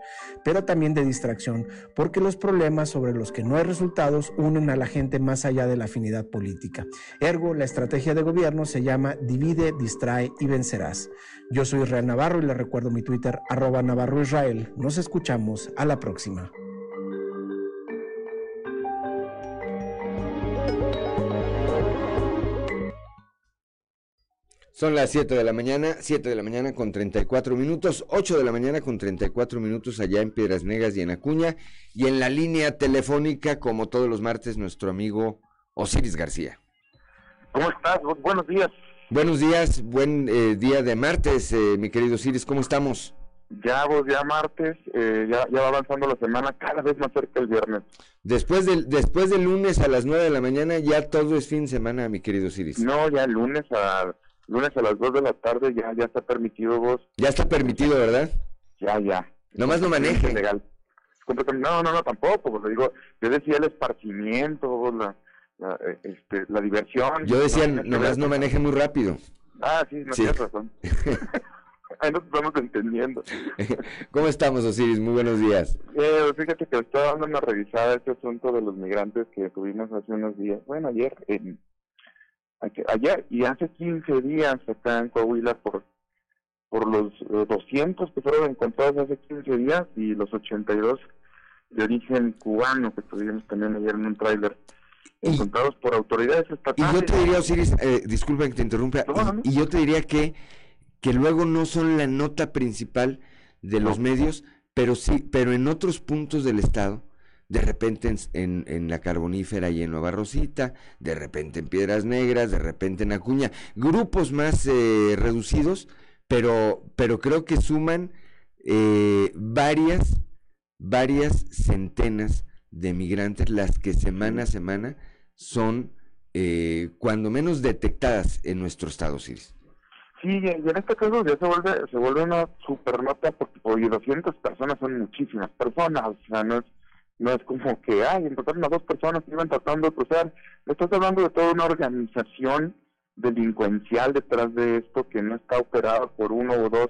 pero también de distracción, porque los problemas sobre los que no hay resultados unen a la gente más allá de la afinidad política. Ergo, la estrategia de gobierno se llama divide, distrae y vencerás. Yo soy Israel Navarro y le recuerdo mi Twitter arroba Navarro Israel. Nos escuchamos a la próxima. Son las 7 de la mañana, 7 de la mañana con 34 minutos, 8 de la mañana con 34 minutos allá en Piedras Negras y en Acuña. Y en la línea telefónica, como todos los martes, nuestro amigo Osiris García. ¿Cómo estás? Buenos días. Buenos días, buen eh, día de martes, eh, mi querido Osiris, ¿cómo estamos? Ya vos, ya martes, eh, ya, ya va avanzando la semana, cada vez más cerca el viernes. Después del, después del lunes a las 9 de la mañana, ya todo es fin de semana, mi querido Osiris. No, ya el lunes a lunes a las 2 de la tarde ya, ya está permitido vos. Ya está permitido, ¿verdad? Ya, ya. Nomás no maneje. Legal. No, no, no, tampoco. Pues, digo, yo decía el esparcimiento, la, la, este, la diversión. Yo decía, no, nomás no maneje muy rápido. Ah, sí, no Sí. tienes razón. [LAUGHS] ahí nos estamos entendiendo. [LAUGHS] ¿Cómo estamos, Osiris? Muy buenos días. Eh, fíjate que estaba dando una revisada a este asunto de los migrantes que tuvimos hace unos días. Bueno, ayer, eh, ayer y hace 15 días acá en Coahuila por por los eh, 200 que fueron encontrados hace 15 días y los 82 de origen cubano que tuvimos también ayer en un tráiler encontrados por autoridades Y estatales. yo te diría, Osiris, eh, disculpa que te interrumpa, y, y yo te diría que, que luego no son la nota principal de los medios, pero sí, pero en otros puntos del estado, de repente en, en, en la Carbonífera y en Nueva Rosita, de repente en Piedras Negras, de repente en Acuña, grupos más eh, reducidos, pero, pero creo que suman eh, varias, varias centenas de migrantes las que semana a semana son eh, cuando menos detectadas en nuestro estado, Ciris. Sí, y en este caso ya se vuelve, se vuelve una super nota porque oye, 200 personas son muchísimas personas, o sea, no es, no es como que, ay, encontraron a dos personas que iban tratando de cruzar, estás hablando de toda una organización delincuencial detrás de esto que no está operada por uno o dos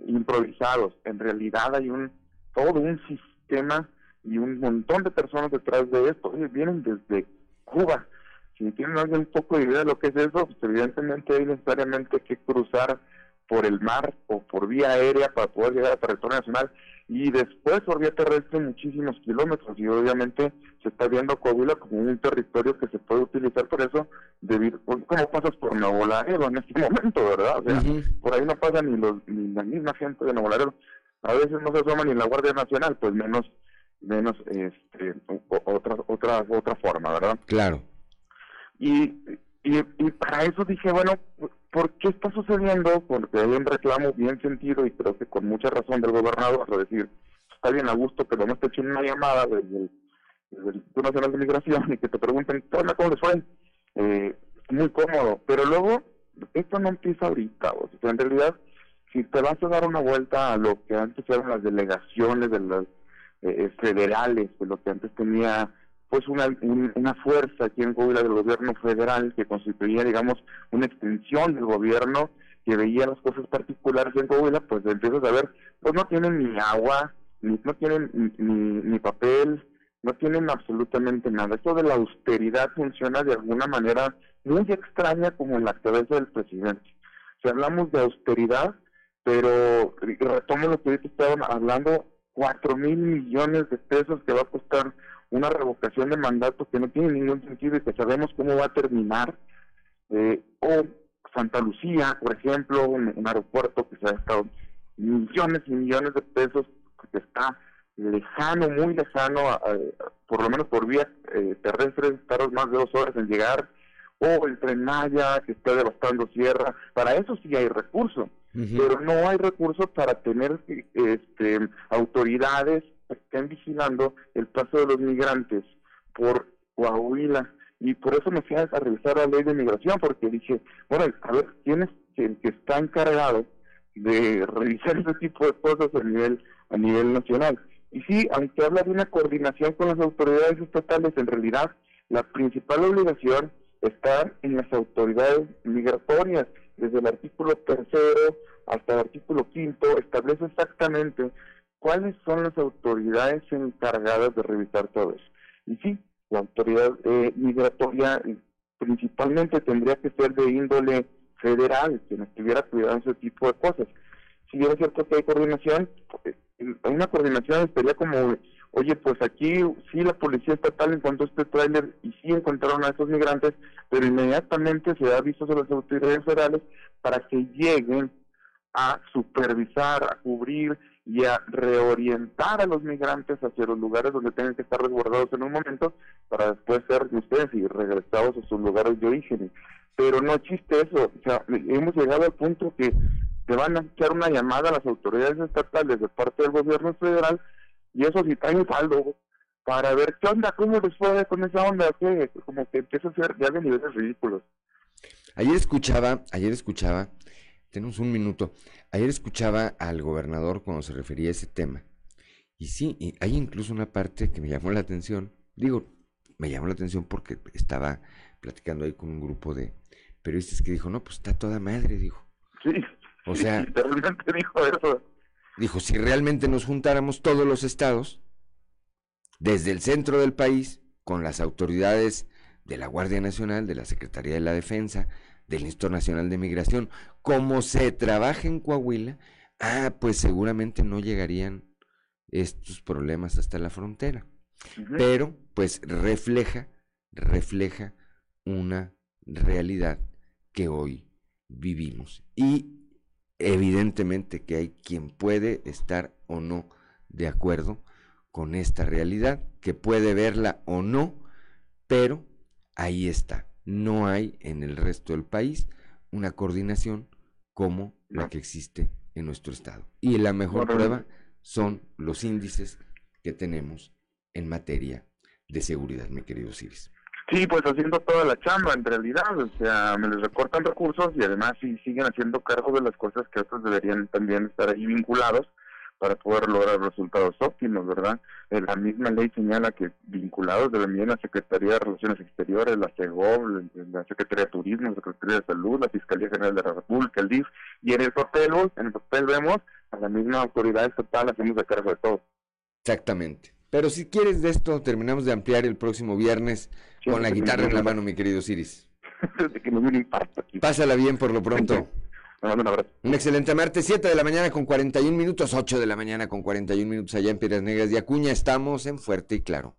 improvisados, en realidad hay un, todo un sistema y un montón de personas detrás de esto, Oye, vienen desde Cuba, si tienen un poco de idea de lo que es eso, pues evidentemente hay necesariamente que cruzar por el mar o por vía aérea para poder llegar a territorio nacional. Y después por vía terrestre muchísimos kilómetros. Y obviamente se está viendo Coahuila como un territorio que se puede utilizar por eso debido como pasas por Nuevo Laredo en este momento verdad o sea por ahí no pasa ni los ni la misma gente de Nuevo Laredo. A veces no se asoma ni la Guardia Nacional pues menos menos este otra otra otra forma verdad Claro. Y, y, y para eso dije, bueno, ¿por qué está sucediendo? Porque hay un reclamo bien sentido y creo que con mucha razón del gobernador, a decir, está bien a gusto que no te echen una llamada desde el, desde Nacional de Migración y que te pregunten, ¿qué onda, ¿cómo les fue? Eh, muy cómodo, pero luego, esto no empieza ahorita, o sea, en realidad, si te vas a dar una vuelta a lo que antes eran las delegaciones de las eh, federales, de lo que antes tenía pues una, un- una fuerza aquí en Coahuila del gobierno federal que constituía, digamos, una extensión del gobierno que veía las cosas particulares en Coahuila, pues empiezas a ver, pues no tienen ni agua, ni, no tienen ni, ni, papel, no tienen absolutamente nada. Esto de la austeridad funciona de alguna manera muy extraña como en la cabeza del presidente. Si hablamos de austeridad, pero retomo lo que ahorita estaban hablando, cuatro mil millones de pesos que va a costar una revocación de mandato que no tiene ningún sentido y que sabemos cómo va a terminar. Eh, o Santa Lucía, por ejemplo, un, un aeropuerto que se ha estado millones y millones de pesos, que está lejano, muy lejano, a- a- por lo menos por vía eh, terrestre, tardas más de dos horas en llegar, o el Tren Maya, que está devastando sierra, para eso sí hay recursos, pero no hay recursos para tener este, autoridades estén vigilando el paso de los migrantes por Coahuila. Y por eso me fui a revisar la ley de migración, porque dije, bueno, a ver, ¿quién es el que está encargado de revisar ese tipo de cosas a nivel, a nivel nacional? Y sí, aunque habla de una coordinación con las autoridades estatales, en realidad la principal obligación está en las autoridades migratorias. Desde el artículo tercero hasta el artículo quinto establece exactamente cuáles son las autoridades encargadas de revisar todo eso. Y sí, la autoridad eh, migratoria eh, principalmente tendría que ser de índole federal, quien estuviera cuidando ese tipo de cosas. Si es cierto que hay coordinación, eh, una coordinación sería como, oye, pues aquí sí la policía estatal encontró este tráiler y sí encontraron a estos migrantes, pero inmediatamente se da avisos a las autoridades federales para que lleguen a supervisar, a cubrir y a reorientar a los migrantes hacia los lugares donde tengan que estar resguardados en un momento para después ser ustedes y regresados a sus lugares de origen. Pero no existe eso. O sea, hemos llegado al punto que te van a echar una llamada a las autoridades estatales de parte del gobierno federal y eso sí trae un saldo para ver qué onda, cómo les fue con esa onda, que como que empieza a ser ya de niveles ridículos. Ayer escuchaba, ayer escuchaba, tenemos un minuto, ayer escuchaba al gobernador cuando se refería a ese tema. Y sí, y hay incluso una parte que me llamó la atención. Digo, me llamó la atención porque estaba platicando ahí con un grupo de periodistas que dijo, no, pues está toda madre, dijo. Sí. O sea, [LAUGHS] literalmente dijo eso. Dijo, si realmente nos juntáramos todos los estados, desde el centro del país, con las autoridades de la Guardia Nacional, de la Secretaría de la Defensa, del Instituto Nacional de Migración, como se trabaja en Coahuila, ah, pues seguramente no llegarían estos problemas hasta la frontera. Pero, pues refleja, refleja una realidad que hoy vivimos. Y evidentemente que hay quien puede estar o no de acuerdo con esta realidad, que puede verla o no, pero ahí está. No hay en el resto del país una coordinación como la que existe en nuestro estado. Y la mejor prueba son los índices que tenemos en materia de seguridad, mi querido Ciris. Sí, pues haciendo toda la chamba en realidad, o sea, me les recortan recursos y además sí siguen haciendo cargo de las cosas que otros deberían también estar ahí vinculados para poder lograr resultados óptimos, ¿verdad? Eh, la misma ley señala que vinculados deben la Secretaría de Relaciones Exteriores, la CEGOV, la Secretaría de Turismo, la Secretaría de Salud, la Fiscalía General de la República, el DIF, y en el papel, en el papel vemos a la misma autoridad estatal haciendo de cargo de todo. Exactamente. Pero si quieres de esto, terminamos de ampliar el próximo viernes con la guitarra en la mano, mi querido Ciris. [LAUGHS] Pásala bien por lo pronto. Un excelente martes, 7 de la mañana con 41 minutos, 8 de la mañana con 41 minutos allá en Piedras Negras de Acuña. Estamos en Fuerte y Claro.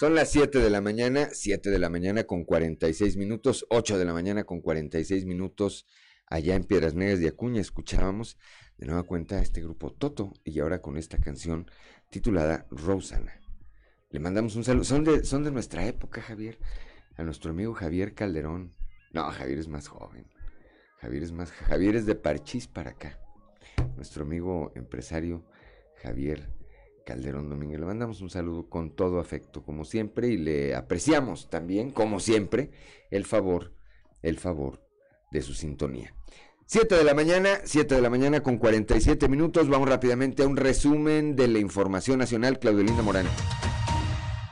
Son las 7 de la mañana, 7 de la mañana con 46 minutos, 8 de la mañana con 46 minutos allá en Piedras Negras de Acuña. Escuchábamos de nueva cuenta a este grupo Toto y ahora con esta canción titulada Rosana. Le mandamos un saludo. Son de, son de nuestra época, Javier. A nuestro amigo Javier Calderón. No, Javier es más joven. Javier es más. Javier es de Parchís para acá. Nuestro amigo empresario Javier Calderón Domínguez. Le mandamos un saludo con todo afecto, como siempre, y le apreciamos también, como siempre, el favor, el favor de su sintonía. Siete de la mañana, siete de la mañana con 47 minutos. Vamos rápidamente a un resumen de la información nacional. Claudio Morán.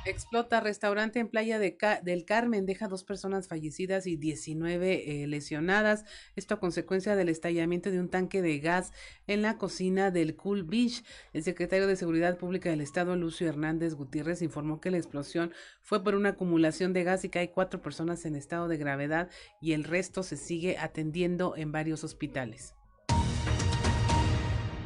Explota restaurante en Playa de del Carmen, deja dos personas fallecidas y 19 eh, lesionadas. Esto a consecuencia del estallamiento de un tanque de gas en la cocina del Cool Beach. El secretario de Seguridad Pública del Estado, Lucio Hernández Gutiérrez, informó que la explosión fue por una acumulación de gas y que hay cuatro personas en estado de gravedad y el resto se sigue atendiendo en varios hospitales.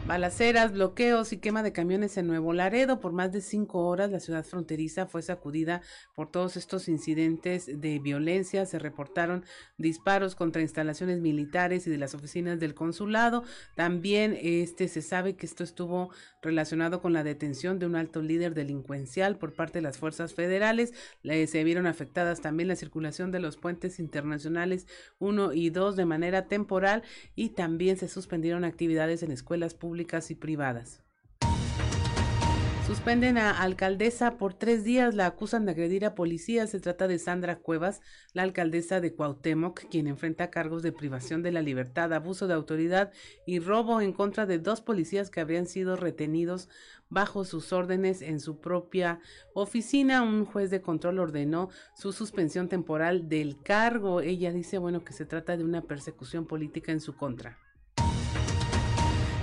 Balaceras, bloqueos y quema de camiones en Nuevo Laredo. Por más de cinco horas la ciudad fronteriza fue sacudida por todos estos incidentes de violencia. Se reportaron disparos contra instalaciones militares y de las oficinas del consulado. También este se sabe que esto estuvo relacionado con la detención de un alto líder delincuencial por parte de las fuerzas federales. se vieron afectadas también la circulación de los puentes internacionales 1 y 2 de manera temporal y también se suspendieron actividades en escuelas públicas y privadas. Suspenden a alcaldesa por tres días, la acusan de agredir a policías. Se trata de Sandra Cuevas, la alcaldesa de Cuauhtémoc, quien enfrenta cargos de privación de la libertad, abuso de autoridad y robo en contra de dos policías que habrían sido retenidos bajo sus órdenes en su propia oficina. Un juez de control ordenó su suspensión temporal del cargo. Ella dice, bueno, que se trata de una persecución política en su contra.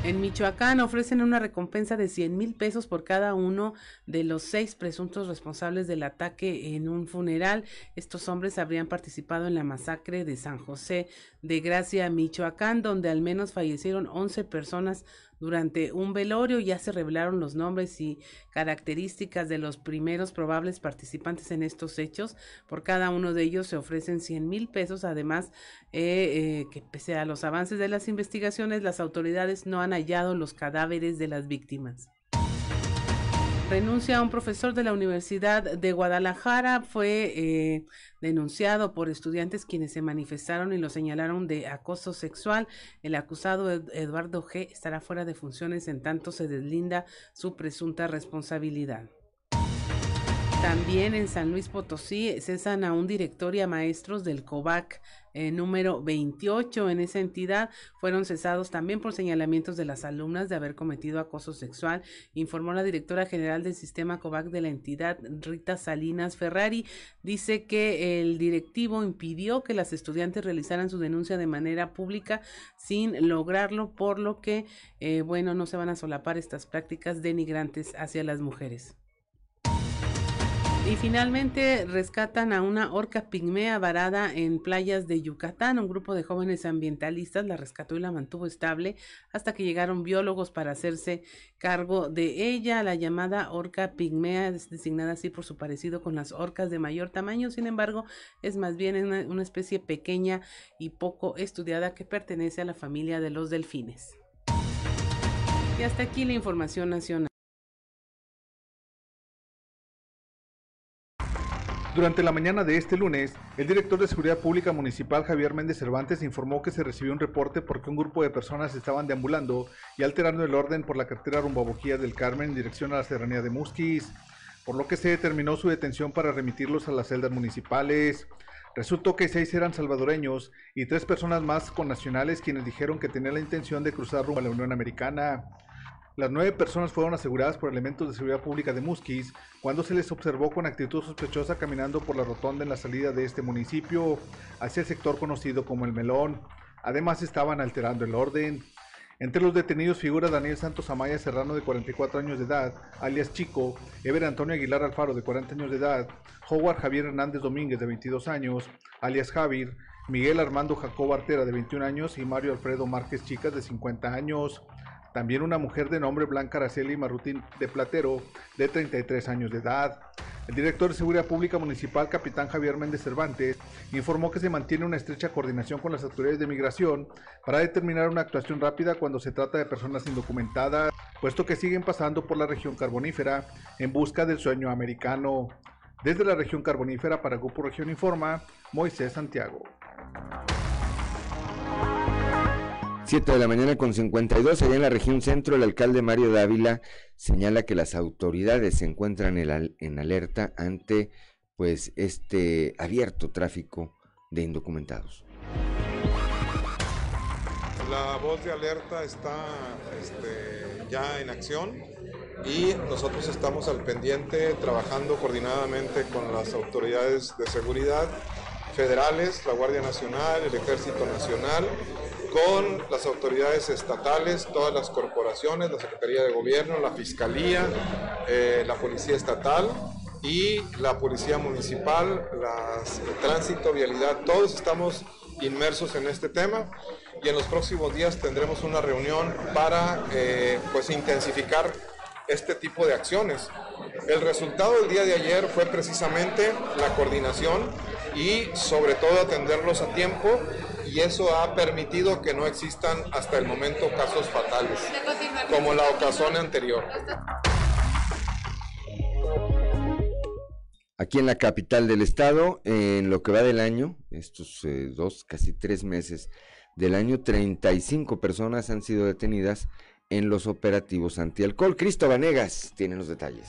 En Michoacán ofrecen una recompensa de 100 mil pesos por cada uno de los seis presuntos responsables del ataque en un funeral. Estos hombres habrían participado en la masacre de San José de Gracia, Michoacán, donde al menos fallecieron 11 personas durante un velorio. Ya se revelaron los nombres y características de los primeros probables participantes en estos hechos. Por cada uno de ellos se ofrecen 100 mil pesos. Además, eh, eh, que pese a los avances de las investigaciones, las autoridades no han hallado los cadáveres de las víctimas. Renuncia a un profesor de la Universidad de Guadalajara. Fue eh, denunciado por estudiantes quienes se manifestaron y lo señalaron de acoso sexual. El acusado Eduardo G estará fuera de funciones en tanto se deslinda su presunta responsabilidad. También en San Luis Potosí cesan a un director y a maestros del COVAC eh, número 28. En esa entidad fueron cesados también por señalamientos de las alumnas de haber cometido acoso sexual, informó la directora general del sistema COVAC de la entidad, Rita Salinas Ferrari. Dice que el directivo impidió que las estudiantes realizaran su denuncia de manera pública sin lograrlo, por lo que, eh, bueno, no se van a solapar estas prácticas denigrantes hacia las mujeres. Y finalmente rescatan a una orca pigmea varada en playas de Yucatán. Un grupo de jóvenes ambientalistas la rescató y la mantuvo estable hasta que llegaron biólogos para hacerse cargo de ella. La llamada orca pigmea es designada así por su parecido con las orcas de mayor tamaño. Sin embargo, es más bien una, una especie pequeña y poco estudiada que pertenece a la familia de los delfines. Y hasta aquí la información nacional. Durante la mañana de este lunes, el director de Seguridad Pública Municipal Javier Méndez Cervantes informó que se recibió un reporte porque un grupo de personas estaban deambulando y alterando el orden por la carretera rumbo a Boquilla del Carmen en dirección a la serranía de Musquis, por lo que se determinó su detención para remitirlos a las celdas municipales. Resultó que seis eran salvadoreños y tres personas más con nacionales quienes dijeron que tenían la intención de cruzar rumbo a la Unión Americana. Las nueve personas fueron aseguradas por elementos de seguridad pública de Musquis cuando se les observó con actitud sospechosa caminando por la rotonda en la salida de este municipio hacia el sector conocido como El Melón. Además estaban alterando el orden. Entre los detenidos figura Daniel Santos Amaya Serrano de 44 años de edad, alias Chico, Ever Antonio Aguilar Alfaro de 40 años de edad, Howard Javier Hernández Domínguez de 22 años, alias Javier, Miguel Armando Jacobo Artera de 21 años y Mario Alfredo Márquez Chicas de 50 años. También una mujer de nombre Blanca Araceli Marrutín de Platero, de 33 años de edad. El director de Seguridad Pública Municipal, capitán Javier Méndez Cervantes, informó que se mantiene una estrecha coordinación con las autoridades de migración para determinar una actuación rápida cuando se trata de personas indocumentadas, puesto que siguen pasando por la región carbonífera en busca del sueño americano. Desde la región carbonífera para Grupo Región Informa, Moisés Santiago. 7 de la mañana con 52, allá en la región centro, el alcalde Mario Dávila señala que las autoridades se encuentran en, alerta ante pues este abierto tráfico de indocumentados. La voz de alerta está este, ya en acción y nosotros estamos al pendiente trabajando coordinadamente con las autoridades de seguridad federales, la Guardia Nacional, el Ejército Nacional con las autoridades estatales, todas las corporaciones, la Secretaría de Gobierno, la Fiscalía, eh, la Policía Estatal y la Policía Municipal, las, el tránsito, vialidad, todos estamos inmersos en este tema y en los próximos días tendremos una reunión para eh, pues intensificar este tipo de acciones. El resultado del día de ayer fue precisamente la coordinación y sobre todo atenderlos a tiempo y eso ha permitido que no existan hasta el momento casos fatales, como la ocasión anterior. Aquí en la capital del estado, en lo que va del año, estos eh, dos, casi tres meses del año, 35 personas han sido detenidas en los operativos antialcohol. Cristo Vanegas tiene los detalles.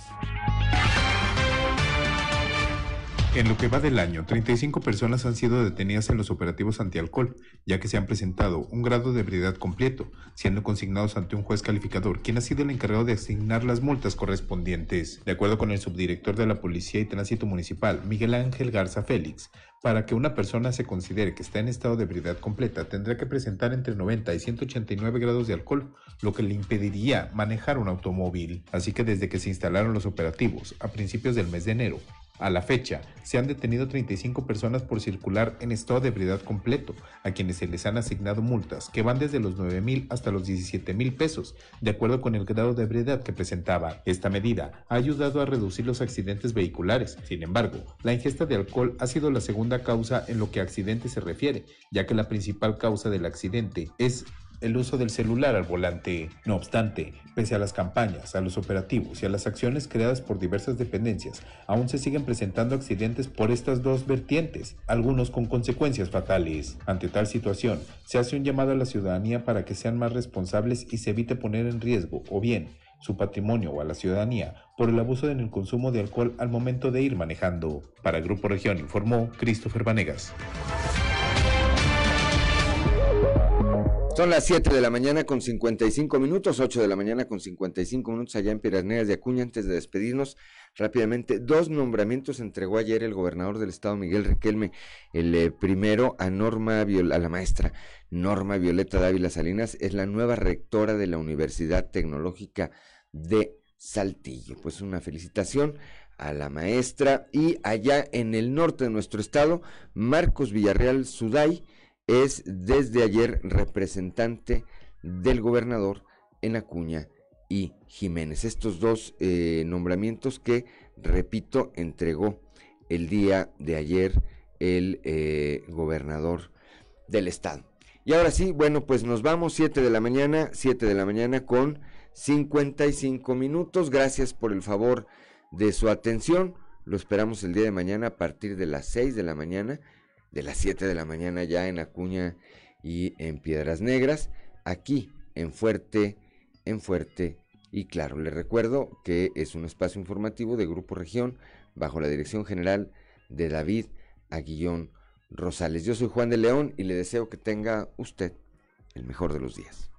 En lo que va del año, 35 personas han sido detenidas en los operativos antialcohol, ya que se han presentado un grado de ebriedad completo, siendo consignados ante un juez calificador, quien ha sido el encargado de asignar las multas correspondientes. De acuerdo con el subdirector de la Policía y Tránsito Municipal, Miguel Ángel Garza Félix, para que una persona se considere que está en estado de ebriedad completa, tendrá que presentar entre 90 y 189 grados de alcohol, lo que le impediría manejar un automóvil. Así que desde que se instalaron los operativos, a principios del mes de enero, A la fecha, se han detenido 35 personas por circular en estado de ebriedad completo, a quienes se les han asignado multas que van desde los 9 mil hasta los 17 mil pesos, de acuerdo con el grado de ebriedad que presentaba. Esta medida ha ayudado a reducir los accidentes vehiculares. Sin embargo, la ingesta de alcohol ha sido la segunda causa en lo que a accidentes se refiere, ya que la principal causa del accidente es el uso del celular al volante. No obstante, pese a las campañas, a los operativos y a las acciones creadas por diversas dependencias, aún se siguen presentando accidentes por estas dos vertientes, algunos con consecuencias fatales. Ante tal situación, se hace un llamado a la ciudadanía para que sean más responsables y se evite poner en riesgo, o bien, su patrimonio o a la ciudadanía por el abuso en el consumo de alcohol al momento de ir manejando. Para Grupo Región informó Christopher Vanegas. Son las 7 de la mañana con 55 minutos, 8 de la mañana con 55 minutos allá en Piedras Negras de Acuña. Antes de despedirnos, rápidamente, dos nombramientos entregó ayer el gobernador del estado, Miguel Riquelme. El eh, primero a Norma, a la maestra Norma Violeta Dávila Salinas, es la nueva rectora de la Universidad Tecnológica de Saltillo. Pues una felicitación a la maestra y allá en el norte de nuestro estado, Marcos Villarreal Suday es desde ayer representante del gobernador en Acuña y Jiménez. Estos dos eh, nombramientos que, repito, entregó el día de ayer el eh, gobernador del estado. Y ahora sí, bueno, pues nos vamos 7 de la mañana, 7 de la mañana con 55 minutos. Gracias por el favor de su atención. Lo esperamos el día de mañana a partir de las 6 de la mañana de las 7 de la mañana ya en Acuña y en Piedras Negras, aquí en Fuerte, en Fuerte y claro, le recuerdo que es un espacio informativo de Grupo Región bajo la dirección general de David Aguillón Rosales. Yo soy Juan de León y le deseo que tenga usted el mejor de los días.